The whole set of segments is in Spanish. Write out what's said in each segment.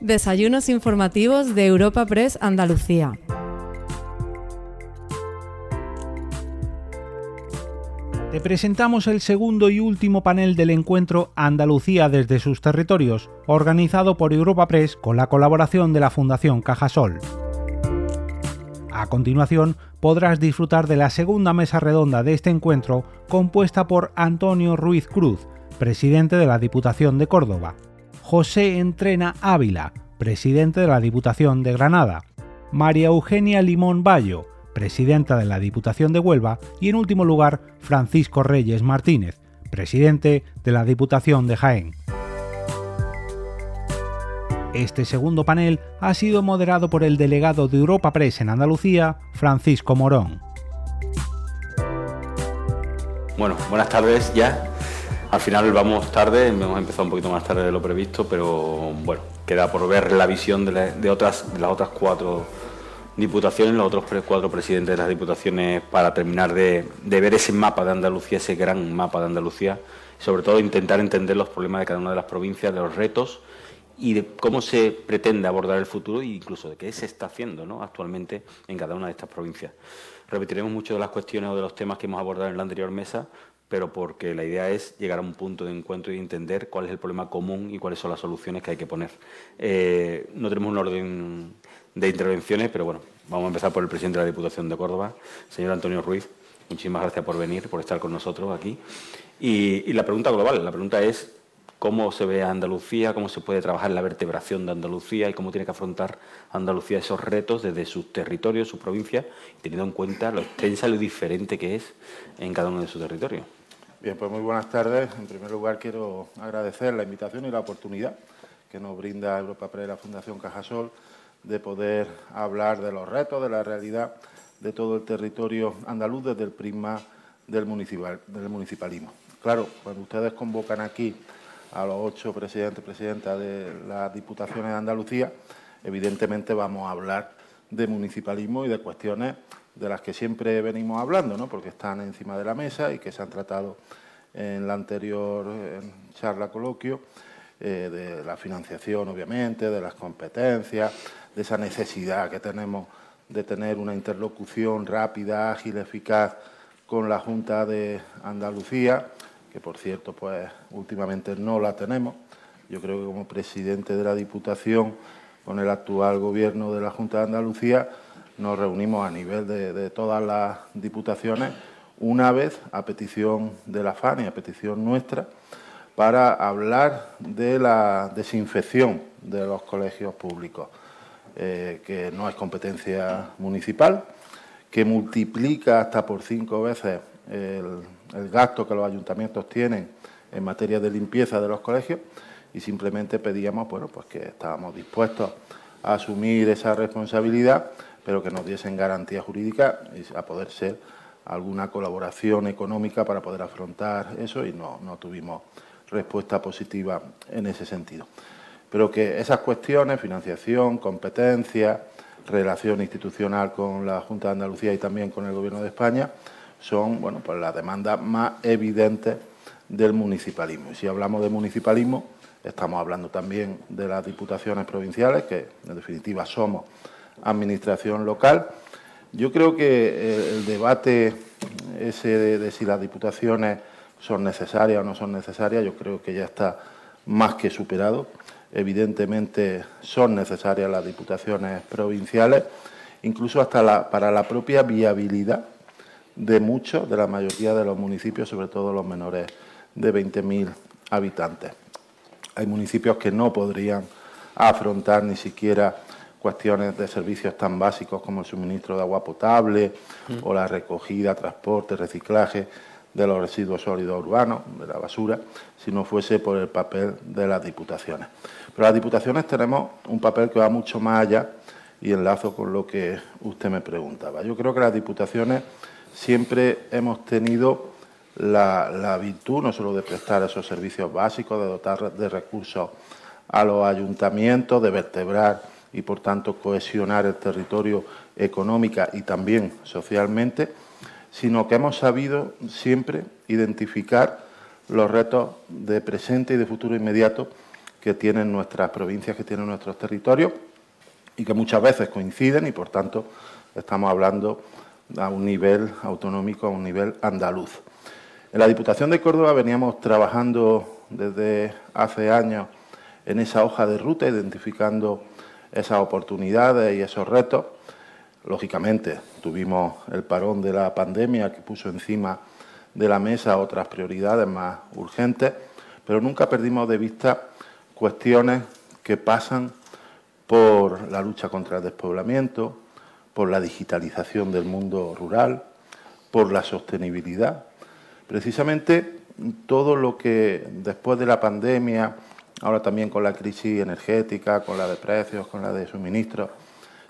Desayunos informativos de Europa Press Andalucía. Te presentamos el segundo y último panel del encuentro Andalucía desde sus territorios, organizado por Europa Press con la colaboración de la Fundación Cajasol. A continuación, podrás disfrutar de la segunda mesa redonda de este encuentro, compuesta por Antonio Ruiz Cruz, presidente de la Diputación de Córdoba, José Entrena Ávila, presidente de la Diputación de Granada, María Eugenia Limón Bayo, presidenta de la Diputación de Huelva, y en último lugar, Francisco Reyes Martínez, presidente de la Diputación de Jaén. Este segundo panel ha sido moderado por el delegado de Europa Press en Andalucía, Francisco Morón. Bueno, buenas tardes ya. Al final vamos tarde, hemos empezado un poquito más tarde de lo previsto, pero bueno, queda por ver la visión de, otras, de las otras cuatro diputaciones, los otros cuatro presidentes de las diputaciones, para terminar de, de ver ese mapa de Andalucía, ese gran mapa de Andalucía, sobre todo intentar entender los problemas de cada una de las provincias, de los retos y de cómo se pretende abordar el futuro e incluso de qué se está haciendo ¿no? actualmente en cada una de estas provincias. Repetiremos muchas de las cuestiones o de los temas que hemos abordado en la anterior mesa, pero porque la idea es llegar a un punto de encuentro y entender cuál es el problema común y cuáles son las soluciones que hay que poner. Eh, no tenemos un orden de intervenciones, pero bueno, vamos a empezar por el presidente de la Diputación de Córdoba, señor Antonio Ruiz. Muchísimas gracias por venir, por estar con nosotros aquí. y la pregunta global, la pregunta es cómo se ve Andalucía, cómo se puede trabajar la vertebración de Andalucía y cómo tiene que afrontar Andalucía esos retos desde sus territorios, sus provincias, teniendo en cuenta lo extensa y lo diferente que es en cada uno de sus territorios. Bien, pues muy buenas tardes. En primer lugar, quiero agradecer la invitación y la oportunidad que nos brinda Europa Press la Fundación Cajasol de poder hablar de los retos, de la realidad de todo el territorio andaluz desde el prisma del, del municipalismo. Claro, cuando ustedes convocan aquí a los ocho presidentes y presidentas de las diputaciones de Andalucía, evidentemente vamos a hablar de municipalismo y de cuestiones de las que siempre venimos hablando, ¿no? porque están encima de la mesa y que se han tratado en la anterior charla coloquio, eh, de la financiación, obviamente, de las competencias, de esa necesidad que tenemos de tener una interlocución rápida, ágil, eficaz con la Junta de Andalucía que por cierto, pues últimamente no la tenemos. Yo creo que como presidente de la Diputación, con el actual gobierno de la Junta de Andalucía, nos reunimos a nivel de, todas las diputaciones una vez a petición de la FAN y a petición nuestra para hablar de la desinfección de los colegios públicos, eh, que no es competencia municipal, que multiplica hasta por cinco veces el, gasto que los ayuntamientos tienen en materia de limpieza de los colegios y simplemente pedíamos bueno, pues que estábamos dispuestos a asumir esa responsabilidad, pero que nos diesen garantía jurídica y a poder ser alguna colaboración económica para poder afrontar eso y no, no tuvimos respuesta positiva en ese sentido. Pero que esas cuestiones, financiación, competencia, relación institucional con la Junta de Andalucía y también con el Gobierno de España, son bueno, pues las demandas más evidentes del municipalismo. Y si hablamos de municipalismo, estamos hablando también de las diputaciones provinciales, que en definitiva somos administración local. Yo creo que eh, el debate ese de, si las diputaciones son necesarias o no son necesarias, yo creo que ya está más que superado. Evidentemente son necesarias las diputaciones provinciales, incluso hasta para la propia viabilidad de muchos, de la mayoría de los municipios, sobre todo los menores de 20.000 habitantes. Hay municipios que no podrían afrontar ni siquiera cuestiones de servicios tan básicos como el suministro de agua potable mm. o la recogida, transporte, reciclaje de los residuos sólidos urbanos, de la basura, si no fuese por el papel de las diputaciones. Pero las diputaciones tenemos un papel que va mucho más allá y enlazo con lo que usted me preguntaba. Yo creo que las diputaciones siempre hemos tenido la, virtud no solo de prestar esos servicios básicos, de dotar de recursos a los ayuntamientos, de vertebrar y por tanto cohesionar el territorio económica y también socialmente, sino que hemos sabido siempre identificar los retos de presente y de futuro inmediato que tienen nuestras provincias, que tienen nuestros territorios y que muchas veces coinciden y por tanto estamos hablando a un nivel autonómico, a un nivel andaluz. En la Diputación de Córdoba veníamos trabajando desde hace años en esa hoja de ruta, identificando esas oportunidades y esos retos. Lógicamente, tuvimos el parón de la pandemia que puso encima de la mesa otras prioridades más urgentes, pero nunca perdimos de vista cuestiones que pasan por la lucha contra el despoblamiento, por la digitalización del mundo rural, por la sostenibilidad. Precisamente todo lo que después de la pandemia, ahora también con la crisis energética, con la de precios, con la de suministros,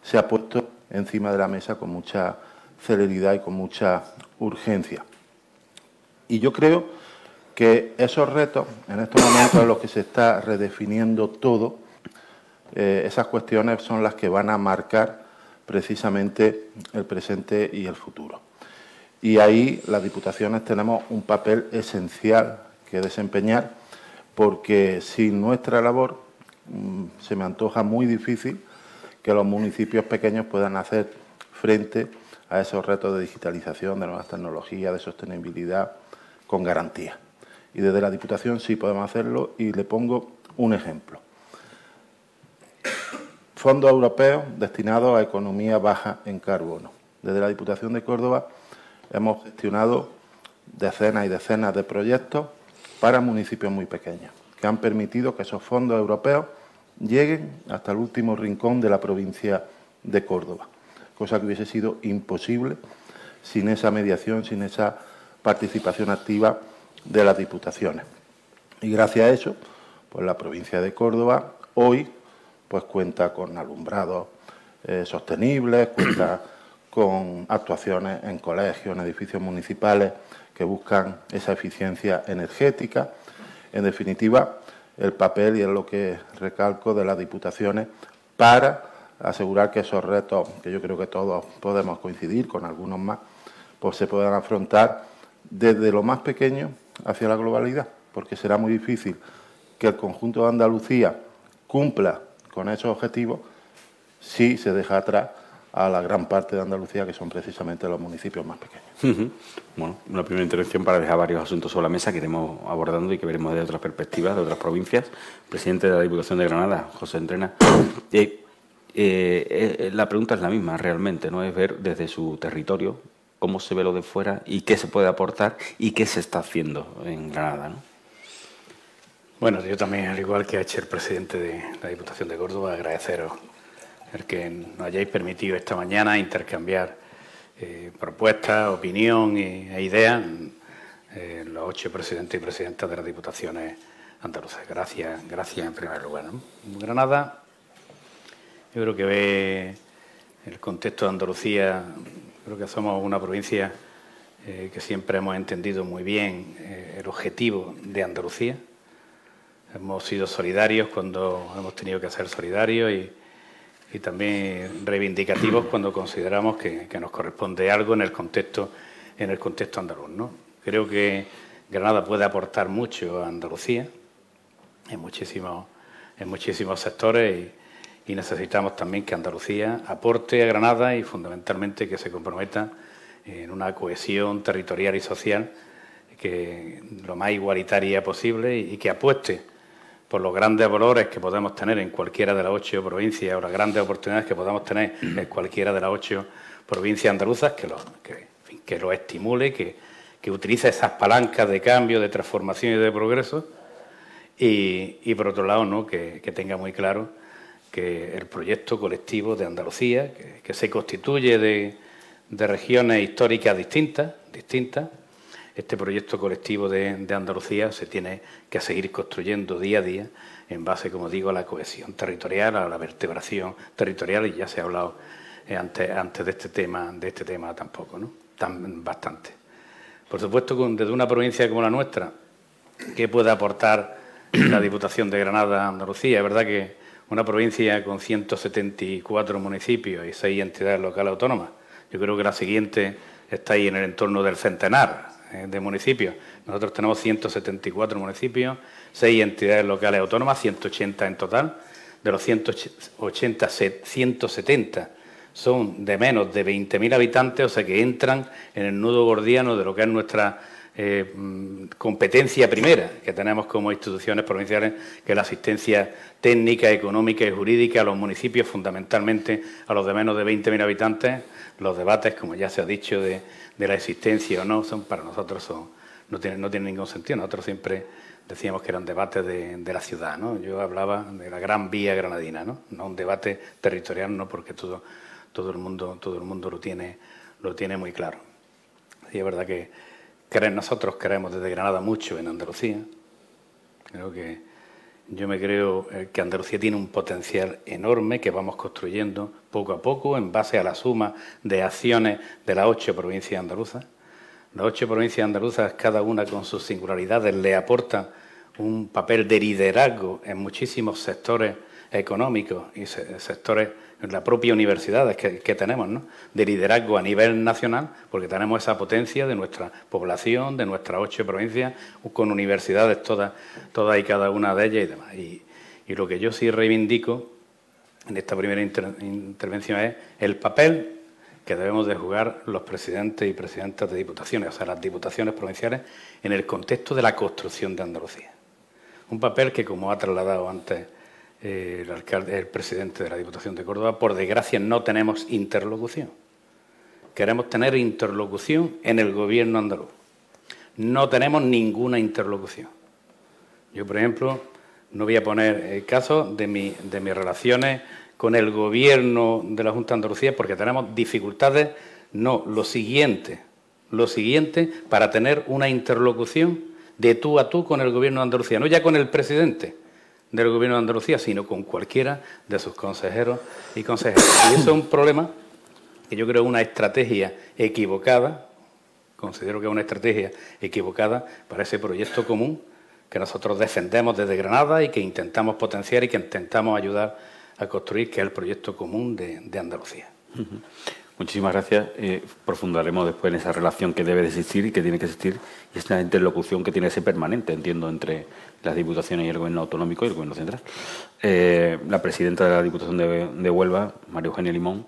se ha puesto encima de la mesa con mucha celeridad y con mucha urgencia. Y yo creo que esos retos, en estos momentos en los que se está redefiniendo todo, eh, esas cuestiones son las que van a marcar precisamente el presente y el futuro. Y ahí las diputaciones tenemos un papel esencial que desempeñar porque sin nuestra labor mm, se me antoja muy difícil que los municipios pequeños puedan hacer frente a esos retos de digitalización, de nuevas tecnologías, de sostenibilidad, con garantía. Y desde la Diputación sí podemos hacerlo y le pongo un ejemplo fondos europeos destinados a economía baja en carbono. Desde la Diputación de Córdoba hemos gestionado decenas y decenas de proyectos para municipios muy pequeños, que han permitido que esos fondos europeos lleguen hasta el último rincón de la provincia de Córdoba, cosa que hubiese sido imposible sin esa mediación, sin esa participación activa de las diputaciones. Y gracias a eso, pues la provincia de Córdoba hoy pues cuenta con alumbrados eh, sostenibles, cuenta con actuaciones en colegios, en edificios municipales que buscan esa eficiencia energética. En definitiva, el papel, y es lo que recalco, de las diputaciones para asegurar que esos retos, que yo creo que todos podemos coincidir con algunos más, pues se puedan afrontar desde lo más pequeño hacia la globalidad, porque será muy difícil que el conjunto de Andalucía cumpla con esos objetivos si se deja atrás a la gran parte de Andalucía, que son precisamente los municipios más pequeños. Bueno, una primera intervención para dejar varios asuntos sobre la mesa que iremos abordando y que veremos de otras perspectivas, de otras provincias. Presidente de la Diputación de Granada, José Entrena. Eh, eh, eh, la pregunta es la misma, realmente, ¿no? Es ver desde su territorio cómo se ve lo de fuera y qué se puede aportar y qué se está haciendo en Granada, ¿no? Bueno, yo también, al igual que ha hecho el presidente de la Diputación de Córdoba, agradeceros el que nos hayáis permitido esta mañana intercambiar eh, propuestas, opinión e ideas eh, los ocho presidentes y presidentas de las Diputaciones andaluzas. Gracias, gracias en primer lugar. Granada, yo creo que ve el contexto de Andalucía, creo que somos una provincia eh, que siempre hemos entendido muy bien el objetivo de Andalucía Hemos sido solidarios cuando hemos tenido que ser solidarios y, también reivindicativos cuando consideramos que, nos corresponde algo en el contexto, en el contexto andaluz. ¿no? Creo que Granada puede aportar mucho a Andalucía en muchísimos, en muchísimos sectores y, necesitamos también que Andalucía aporte a Granada y fundamentalmente que se comprometa en una cohesión territorial y social que lo más igualitaria posible y que apueste por los grandes valores que podemos tener en cualquiera de las ocho provincias o las grandes oportunidades que podamos tener en cualquiera de las ocho provincias andaluzas, que lo, que, estimule, que, que, utilice esas palancas de cambio, de transformación y de progreso, y, por otro lado, ¿no? que, tenga muy claro que el proyecto colectivo de Andalucía, que, se constituye de, de regiones históricas distintas, distintas, este proyecto colectivo de, Andalucía se tiene que seguir construyendo día a día en base, como digo, a la cohesión territorial, a la vertebración territorial, y ya se ha hablado eh, antes, antes de este tema, de este tema tampoco, ¿no? Tan, bastante. Por supuesto, desde una provincia como la nuestra, ¿qué puede aportar la Diputación de Granada a Andalucía? Es verdad que una provincia con 174 municipios y seis entidades locales autónomas, yo creo que la siguiente está ahí en el entorno del centenar, de municipios. Nosotros tenemos 174 municipios, 6 entidades locales autónomas, 180 en total. De los 180, 170 son de menos de 20.000 habitantes, o sea que entran en el nudo gordiano de lo que es nuestra eh, mm, competencia primera que tenemos como instituciones provinciales, que es la asistencia técnica, económica y jurídica a los municipios, fundamentalmente a los de menos de 20.000 habitantes. Los debates, como ya se ha dicho, de, la existencia o no, son para nosotros son, no tienen no tiene ningún sentido. Nosotros siempre decíamos que eran debates de, la ciudad, ¿no? Yo hablaba de la gran vía granadina, ¿no? No un debate territorial, no, porque todo, todo el mundo, todo el mundo lo tiene, lo tiene muy claro. Y es verdad que nosotros queremos desde Granada mucho en Andalucía. Creo que yo me creo eh, que Andalucía tiene un potencial enorme que vamos construyendo poco a poco en base a la suma de acciones de las ocho provincias andaluzas. Las ocho provincias andaluzas, cada una con sus singularidades, le aportan un papel de liderazgo en muchísimos sectores económicos y sectores la propia universidad que, que tenemos, ¿no? de liderazgo a nivel nacional, porque tenemos esa potencia de nuestra población, de nuestras ocho provincias, con universidades todas, todas y cada una de ellas y demás. Y, lo que yo sí reivindico en esta primera intervención es el papel que debemos de jugar los presidentes y presidentas de diputaciones, o sea, las diputaciones provinciales, en el contexto de la construcción de Andalucía. Un papel que, como ha trasladado antes el, alcalde, el presidente de la Diputación de Córdoba, por desgracia no tenemos interlocución. Queremos tener interlocución en el gobierno andaluz. No tenemos ninguna interlocución. Yo, por ejemplo, no voy a poner el caso de, mi, de mis relaciones con el gobierno de la Junta de Andalucía porque tenemos dificultades, no, lo siguiente, lo siguiente para tener una interlocución de tú a tú con el gobierno de Andalucía, no ya con el presidente, del Gobierno de Andalucía, sino con cualquiera de sus consejeros y consejeras. Y eso es un problema que yo creo es una estrategia equivocada, considero que es una estrategia equivocada para ese proyecto común que nosotros defendemos desde Granada y que intentamos potenciar y que intentamos ayudar a construir, que es el proyecto común de, Andalucía. Muchísimas gracias. Eh, profundaremos después en esa relación que debe de existir y que tiene que existir y esta interlocución que tiene que ser permanente, entiendo, entre las diputaciones y el gobierno autonómico y el gobierno central. Eh, la presidenta de la Diputación de, Huelva, María Eugenia Limón,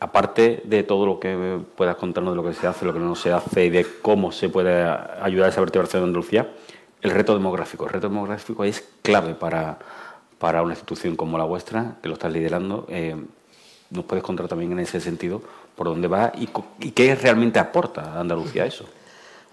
aparte de todo lo que puedas contarnos de lo que se hace, lo que no se hace y de cómo se puede ayudar a esa vertebración de Andalucía, el reto demográfico. El reto demográfico es clave para, para una institución como la vuestra, que lo estás liderando. Eh, nos puedes contar también en ese sentido por dónde va y, qué realmente aporta a Andalucía eso.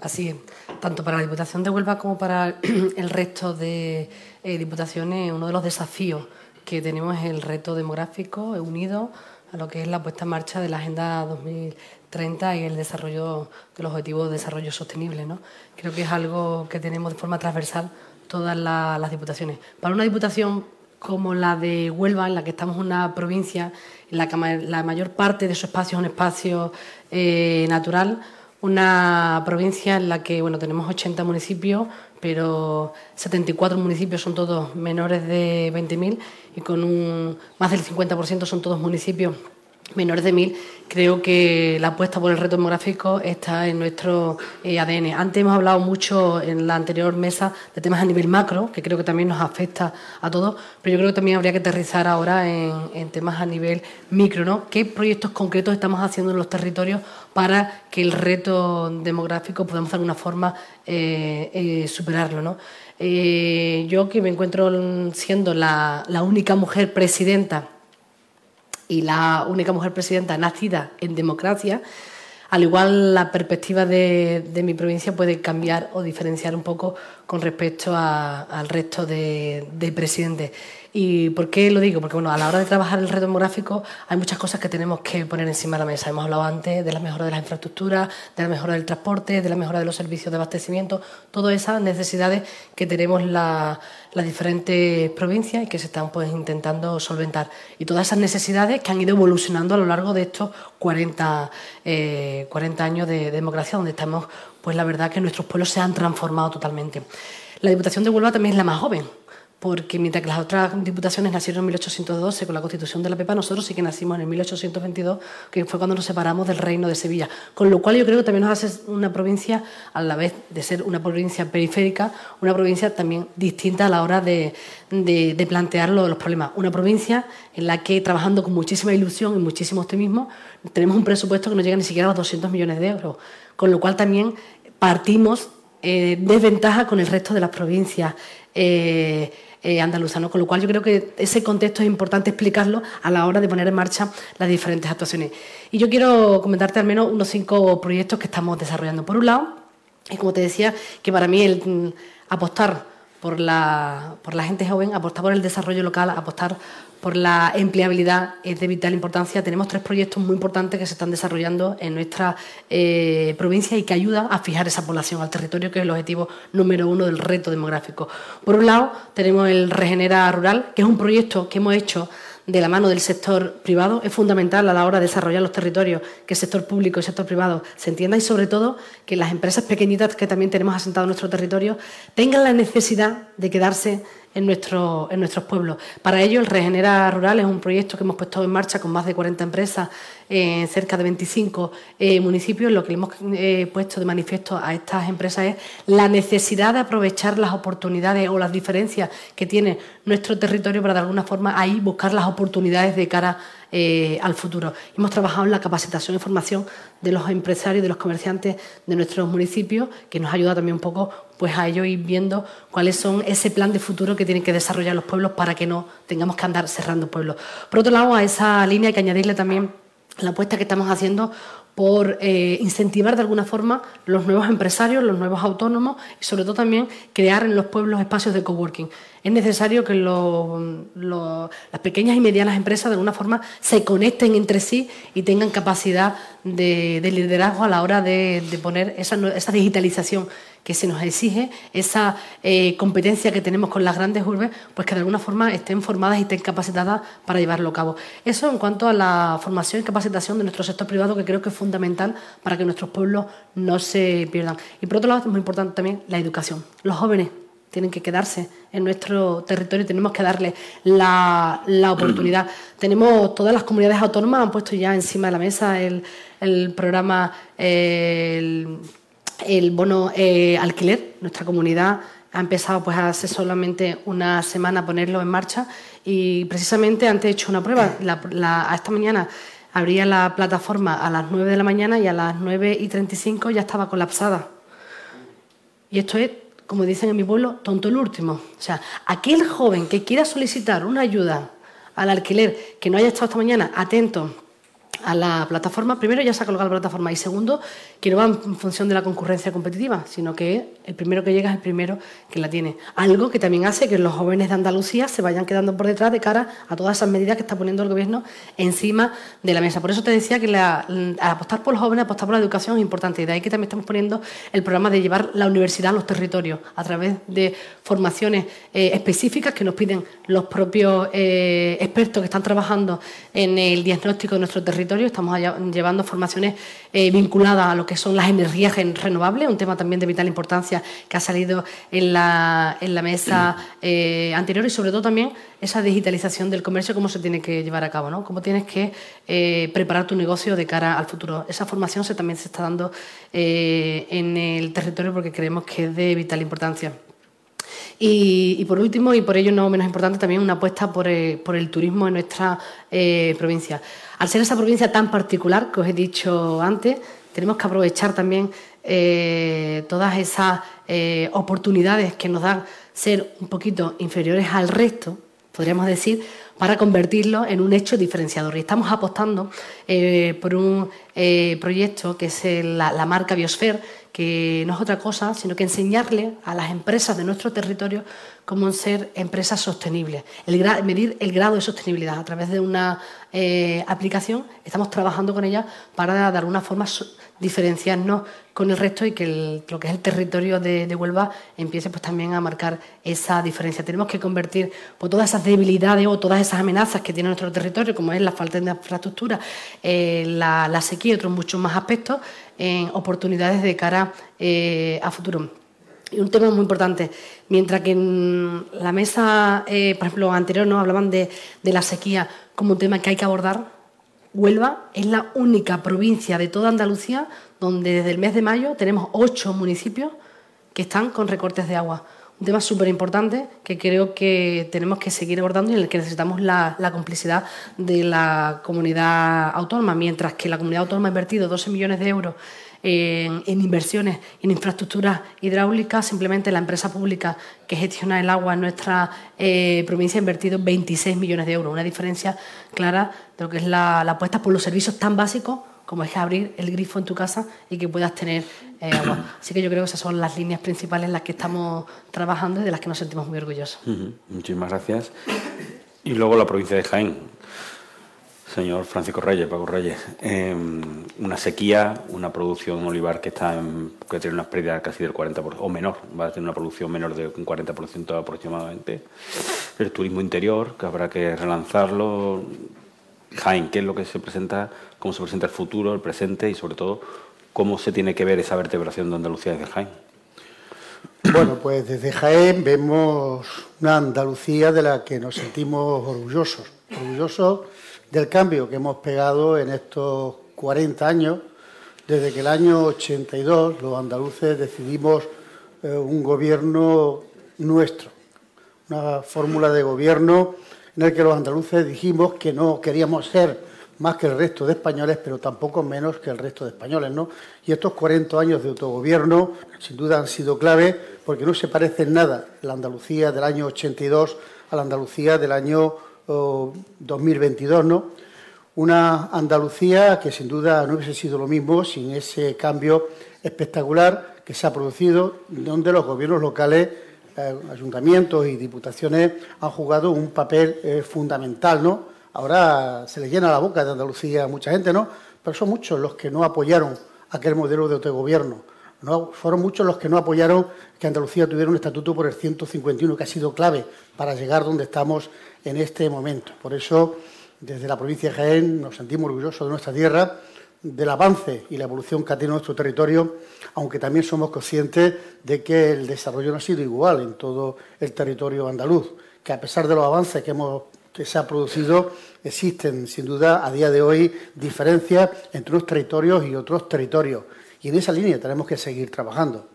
Así tanto para la Diputación de Huelva como para el resto de eh, diputaciones, uno de los desafíos que tenemos es el reto demográfico unido a lo que es la puesta en marcha de la Agenda 2030 y el desarrollo de los objetivos de desarrollo sostenible. ¿no? Creo que es algo que tenemos de forma transversal todas las diputaciones. Para una diputación como la de Huelva, en la que estamos una provincia en la que la mayor parte de su espacio es un espacio eh, natural, una provincia en la que bueno, tenemos 80 municipios, pero 74 municipios son todos menores de 20.000 y con un, más del 50% son todos municipios menores de 1.000, creo que la apuesta por el reto demográfico está en nuestro eh, ADN. Antes hemos hablado mucho en la anterior mesa de temas a nivel macro, que creo que también nos afecta a todos, pero yo creo que también habría que aterrizar ahora en, temas a nivel micro, ¿no? ¿Qué proyectos concretos estamos haciendo en los territorios para que el reto demográfico podamos de alguna forma eh, eh, superarlo, ¿no? yo que me encuentro siendo la única mujer presidenta y la única mujer presidenta nacida en democracia, al igual la perspectiva de, mi provincia puede cambiar o diferenciar un poco con respecto al resto de presidentes. ¿Y por qué lo digo? Porque bueno, a la hora de trabajar el reto demográfico hay muchas cosas que tenemos que poner encima de la mesa. Hemos hablado antes de la mejora de las infraestructuras, de la mejora del transporte, de la mejora de los servicios de abastecimiento, todas esas necesidades que tenemos las diferentes provincias y que se están pues intentando solventar. Y todas esas necesidades que han ido evolucionando a lo largo de estos 40, 40 eh, años de, de democracia, donde estamos, pues la verdad que nuestros pueblos se han transformado totalmente. La Diputación de Huelva también es la más joven porque mientras que las otras diputaciones nacieron en 1812 con la constitución de la Pepa, nosotros sí que nacimos en 1822, que fue cuando nos separamos del reino de Sevilla. Con lo cual yo creo que también nos hace una provincia, a la vez de ser una provincia periférica, una provincia también distinta a la hora de, plantear los problemas. Una provincia en la que, trabajando con muchísima ilusión y muchísimo optimismo, tenemos un presupuesto que no llega ni siquiera a los 200 millones de euros. Con lo cual también partimos eh, desventaja con el resto de las provincias. Eh, eh, andaluzano, con lo cual yo creo que ese contexto es importante explicarlo a la hora de poner en marcha las diferentes actuaciones. Y yo quiero comentarte al menos unos cinco proyectos que estamos desarrollando. Por un lado, y como te decía, que para mí el mm, apostar por la, por la gente joven, apostar por el desarrollo local, apostar por la empleabilidad es de vital importancia. Tenemos tres proyectos muy importantes que se están desarrollando en nuestra eh, provincia y que ayudan a fijar esa población al territorio, que es el objetivo número uno del reto demográfico. Por un lado, tenemos el Regenera Rural, que es un proyecto que hemos hecho de la mano del sector privado. Es fundamental a la hora de desarrollar los territorios que el sector público y el sector privado se entienda y, sobre todo, que las empresas pequeñitas que también tenemos asentadas en nuestro territorio tengan la necesidad de quedarse en, nuestro, en nuestros pueblos. Para ello, el Regenera Rural es un proyecto que hemos puesto en marcha con más de 40 empresas en cerca de 25 eh, municipios. Lo que hemos eh, puesto de manifiesto a estas empresas es la necesidad de aprovechar las oportunidades o las diferencias que tiene nuestro territorio para, de alguna forma, ahí buscar las oportunidades de cara eh, al futuro. Hemos trabajado en la capacitación y formación de los empresarios, de los comerciantes de nuestros municipios, que nos ayuda también un poco pues, a ellos ir viendo cuáles son ese plan de futuro que tienen que desarrollar los pueblos para que no tengamos que andar cerrando pueblos. Por otro lado, a esa línea hay que añadirle también la apuesta que estamos haciendo por eh, incentivar de alguna forma los nuevos empresarios, los nuevos autónomos y sobre todo también crear en los pueblos espacios de coworking. Es necesario que las pequeñas y medianas empresas de alguna forma se conecten entre sí y tengan capacidad de, liderazgo a la hora de, poner esa, esa digitalización que se nos exige, esa eh, competencia que tenemos con las grandes urbes, pues que de alguna forma estén formadas y estén capacitadas para llevarlo a cabo. Eso en cuanto a la formación y capacitación de nuestro sector privado, que creo que es fundamental para que nuestros pueblos no se pierdan. Y por otro lado, es muy importante también la educación. Los jóvenes tienen que quedarse en nuestro territorio, tenemos que darles la, oportunidad. tenemos todas las comunidades autónomas han puesto ya encima de la mesa el, programa el bono eh, alquiler. Nuestra comunidad ha empezado pues hace solamente una semana a ponerlo en marcha y precisamente antes he hecho una prueba. a esta mañana abría la plataforma a las 9 de la mañana y a las 9 y 35 ya estaba colapsada. Y esto es, como dicen en mi pueblo, tonto el último. O sea, aquel joven que quiera solicitar una ayuda al alquiler, que no haya estado esta mañana atento a la plataforma, primero ya se ha colocado la plataforma y segundo, que no va en función de la concurrencia competitiva, sino que el primero que llega es el primero que la tiene. Algo que también hace que los jóvenes de Andalucía se vayan quedando por detrás de cara a todas esas medidas que está poniendo el Gobierno encima de la mesa. Por eso te decía que apostar por los jóvenes, apostar por la educación es importante y de ahí que también estamos poniendo el programa de llevar la universidad a los territorios a través de formaciones eh, específicas que nos piden los propios eh, expertos que están trabajando en el diagnóstico de nuestro territorio. Estamos llevando formaciones eh, vinculadas a lo que son las energías renovables, un tema también de vital importancia que ha salido en la, en la mesa eh, anterior y sobre todo también esa digitalización del comercio, cómo se tiene que llevar a cabo, ¿no? cómo tienes que eh, preparar tu negocio de cara al futuro. Esa formación se, también se está dando en el territorio porque creemos que es de vital importancia. Y, por último, y por ello no menos importante, también una apuesta por, por el turismo en nuestra provincia. Al ser esa provincia tan particular que os he dicho antes, tenemos que aprovechar también eh, todas esas eh, oportunidades que nos dan ser un poquito inferiores al resto, podríamos decir, para convertirlo en un hecho diferenciador. Y estamos apostando eh, por un proyecto que es la, marca Biosphere, que no es otra cosa sino que enseñarle a las empresas de nuestro territorio cómo ser empresas sostenibles, el medir el grado de sostenibilidad a través de una aplicación. Estamos trabajando con ella para de alguna forma diferenciarnos con el resto y que lo que es el territorio de, Huelva empiece pues también a marcar esa diferencia. Tenemos que convertir pues, todas esas debilidades o todas esas amenazas que tiene nuestro territorio, como es la falta de infraestructura, eh, la, sequía y otros muchos más aspectos, en oportunidades de cara eh, a futuro. Y un tema muy importante, mientras que en la mesa, eh, por ejemplo, anterior no hablaban de la sequía como un tema que hay que abordar, Huelva es la única provincia de toda Andalucía donde desde el mes de mayo tenemos ocho municipios que están con recortes de agua. Un tema súper importante que creo que tenemos que seguir abordando y en el que necesitamos la, complicidad de la comunidad autónoma. Mientras que la comunidad autónoma ha invertido 12 millones de euros en, inversiones en infraestructuras hidráulicas, simplemente la empresa pública que gestiona el agua en nuestra eh, provincia ha invertido 26 millones de euros. Una diferencia clara de lo que es la apuesta por los servicios tan básicos como es abrir el grifo en tu casa y que puedas tener eh, agua. Así que yo creo que esas son las líneas principales en las que estamos trabajando y de las que nos sentimos muy orgullosos. Muchísimas gracias. Y luego la provincia de Jaén. Señor Francisco Reyes, Paco Reyes, em, una sequía, una producción olivar que está que tiene una pérdida casi del 40% o menor, va a tener una producción menor de un 40% aproximadamente. El turismo interior, que habrá que relanzarlo, Jaén, qué es lo que se presenta, cómo se presenta el futuro, el presente y sobre todo cómo se tiene que ver esa vertebración de Andalucía desde Jaén. Bueno, pues desde Jaén vemos una Andalucía de la que nos sentimos orgullosos, orgullosos del cambio que hemos pegado en estos 40 años, desde que el año 82 los andaluces decidimos eh, un gobierno nuestro, una fórmula de gobierno en el que los andaluces dijimos que no queríamos ser más que el resto de españoles, pero tampoco menos que el resto de españoles. ¿no? Y estos 40 años de autogobierno sin duda han sido clave porque no se parece en nada la Andalucía del año 82 a la Andalucía del año 2022. ¿no? Una Andalucía que sin duda no hubiese sido lo mismo sin ese cambio espectacular que se ha producido, donde los gobiernos locales eh, ayuntamientos y diputaciones han jugado un papel eh, fundamental, ¿no? Ahora se le llena la boca de Andalucía a mucha gente, ¿no? Pero son muchos los que no apoyaron aquel modelo de autogobierno. No, fueron muchos los que no apoyaron que Andalucía tuviera un estatuto por el 151, que ha sido clave para llegar donde estamos en este momento. Por eso, desde la provincia de Jaén, nos sentimos orgullosos de nuestra tierra del avance y la evolución que ha tenido nuestro territorio, aunque también somos conscientes de que el desarrollo no ha sido igual en todo el territorio andaluz, que a pesar de los avances que, que se ha producido, existen sin duda a día de hoy diferencias entre unos territorios y otros territorios. Y en esa línea tenemos que seguir trabajando.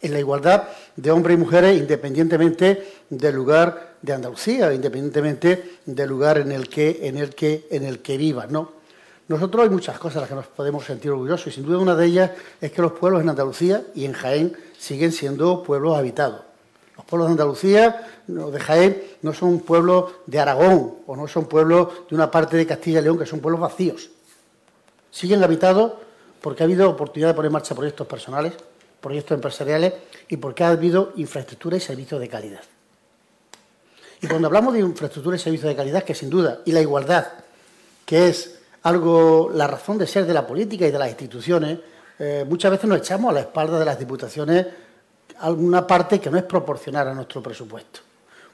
En la igualdad de hombres y mujeres, independientemente del lugar de Andalucía, independientemente del lugar en el que, en el que, en el que vivan, ¿no? Nosotros hay muchas cosas de las que nos podemos sentir orgullosos y sin duda una de ellas es que los pueblos en Andalucía y en Jaén siguen siendo pueblos habitados. Los pueblos de Andalucía, de Jaén, no son pueblos de Aragón o no son pueblos de una parte de Castilla y León, que son pueblos vacíos. Siguen habitados porque ha habido oportunidad de poner en marcha proyectos personales, proyectos empresariales y porque ha habido infraestructura y servicios de calidad. Y cuando hablamos de infraestructura y servicios de calidad, que sin duda, y la igualdad, que es algo, la razón de ser de la política y de las instituciones, eh, muchas veces nos echamos a la espalda de las diputaciones alguna parte que no es proporcional a nuestro presupuesto.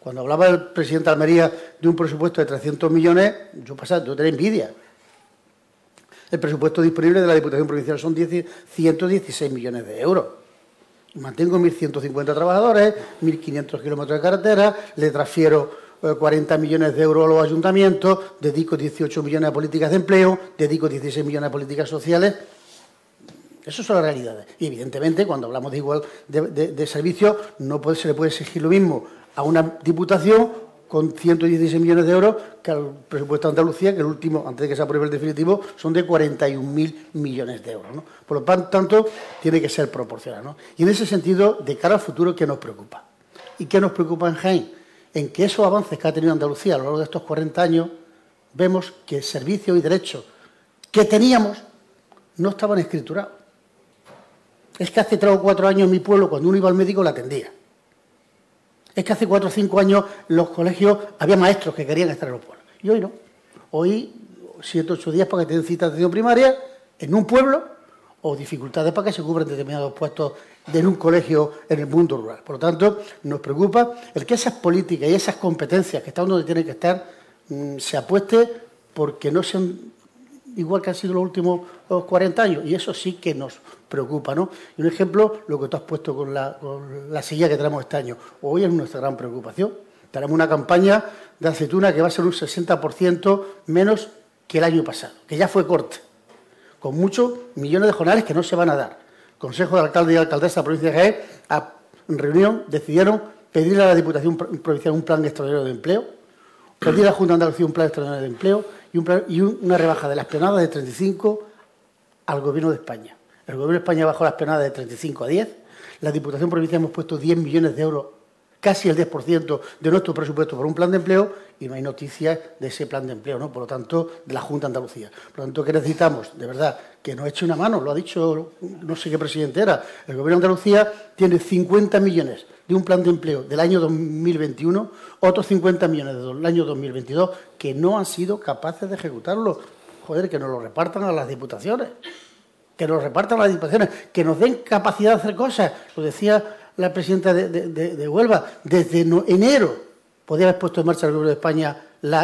Cuando hablaba el presidente Almería de un presupuesto de 300 millones, yo pasaba, yo tenía envidia. El presupuesto disponible de la Diputación Provincial son 116 millones de euros. Mantengo 1.150 trabajadores, 1.500 kilómetros de carretera, le transfiero 40 eh, millones de euros a los ayuntamientos, dedico 18 millones a políticas de empleo, dedico 16 millones a políticas sociales. Esas son las realidades. Y evidentemente, cuando hablamos de igual de, servicios, no se le puede exigir lo mismo a una diputación con 116 millones de euros que al presupuesto de Andalucía, que el último, antes de que se apruebe el definitivo, son de 41.000 millones de euros. Por lo tanto, tiene que ser proporcional. Y en ese sentido, de cara al futuro, ¿qué nos preocupa? ¿Y qué nos preocupa en Jaén? en que esos avances que ha tenido Andalucía a lo largo de estos 40 años, vemos que servicios y derechos que teníamos no estaban escriturados. Es que hace tres o cuatro años en mi pueblo, cuando uno iba al médico, la atendía. Es que hace cuatro o cinco años los colegios había maestros que querían estar en los pueblos. Y hoy no. Hoy, siete ocho días para que te den cita de atención primaria en un pueblo o dificultades para que se cubran determinados puestos de un colegio en el mundo rural. Por lo tanto, nos preocupa el que esas políticas y esas competencias que están donde tienen que estar mm, se apueste porque no sean igual que han sido los últimos 40 años. Y eso sí que nos preocupa. ¿no? Y un ejemplo, lo que tú has puesto con la, con la silla que tenemos este año. Hoy es nuestra gran preocupación. Tenemos una campaña de aceituna que va a ser un 60% menos que el año pasado, que ya fue corte, con muchos millones de jornales que no se van a dar. Consejo de Alcalde y Alcaldesa de la provincia de Jaén, en reunión, decidieron pedirle a la Diputación Provincial un plan extraordinario de empleo, pedir a la Junta de Andalucía un plan extraordinario de empleo y, una rebaja de las penadas de 35 al Gobierno de España. El Gobierno de España bajó las penadas de 35 a 10, la Diputación Provincial hemos puesto 10 millones de euros casi el 10% de nuestro presupuesto por un plan de empleo y no hay noticias de ese plan de empleo, ¿no? Por lo tanto, de la Junta de Andalucía. Por lo tanto, ¿qué necesitamos? De verdad, que nos eche una mano, lo ha dicho no sé qué presidente era. El Gobierno de Andalucía tiene 50 millones de un plan de empleo del año 2021, otros 50 millones del año 2022 que no han sido capaces de ejecutarlo. Joder, que nos lo repartan a las diputaciones que nos repartan las diputaciones, que nos den capacidad de hacer cosas. Lo decía la presidenta de, Huelva, desde enero podía haber puesto en marcha el Gobierno de España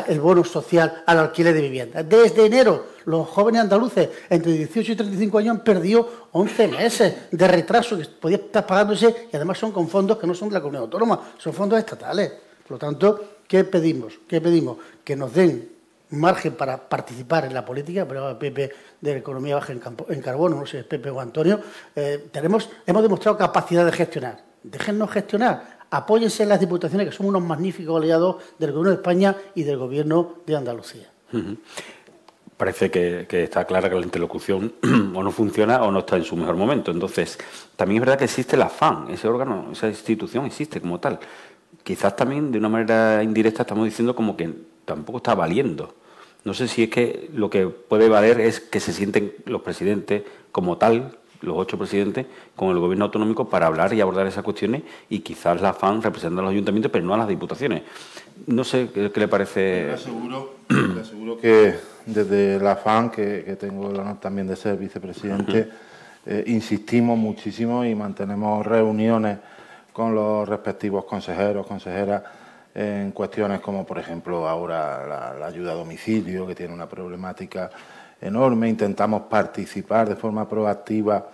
el bono social al alquiler de vivienda. Desde enero, los jóvenes andaluces entre 18 y 35 años han perdido 11 meses de retraso que podía estar pagándose y además son con fondos que no son de la comunidad autónoma, son fondos estatales. Por lo tanto, ¿qué pedimos? ¿Qué pedimos? Que nos den margen para participar en la política, pero Pepe de economía baja en, carbono, no sé, Pepe o Antonio, eh, tenemos, hemos demostrado capacidad de gestionar. Déjennos gestionar, apóyense en las diputaciones, que son unos magníficos aliados del Gobierno de España y del Gobierno de Andalucía. Parece que, está clara que la interlocución o no funciona o no está en su mejor momento. Entonces, también es verdad que existe la FAN, ese órgano, esa institución existe como tal. Quizás también de una manera indirecta estamos diciendo como que tampoco está valiendo. No sé si es que lo que puede valer es que se sienten los presidentes como tal, los ocho presidentes, con el gobierno autonómico para hablar y abordar esas cuestiones y quizás la FAN representando a los ayuntamientos, pero no a las diputaciones. No sé qué, le parece. Le aseguro, que desde la FAN, que, tengo el honor también de ser vicepresidente, eh, insistimos muchísimo y mantenemos reuniones con los respectivos consejeros, consejeras en cuestiones como, por ejemplo, ahora la, ayuda a domicilio, que tiene una problemática enorme. Intentamos participar de forma proactiva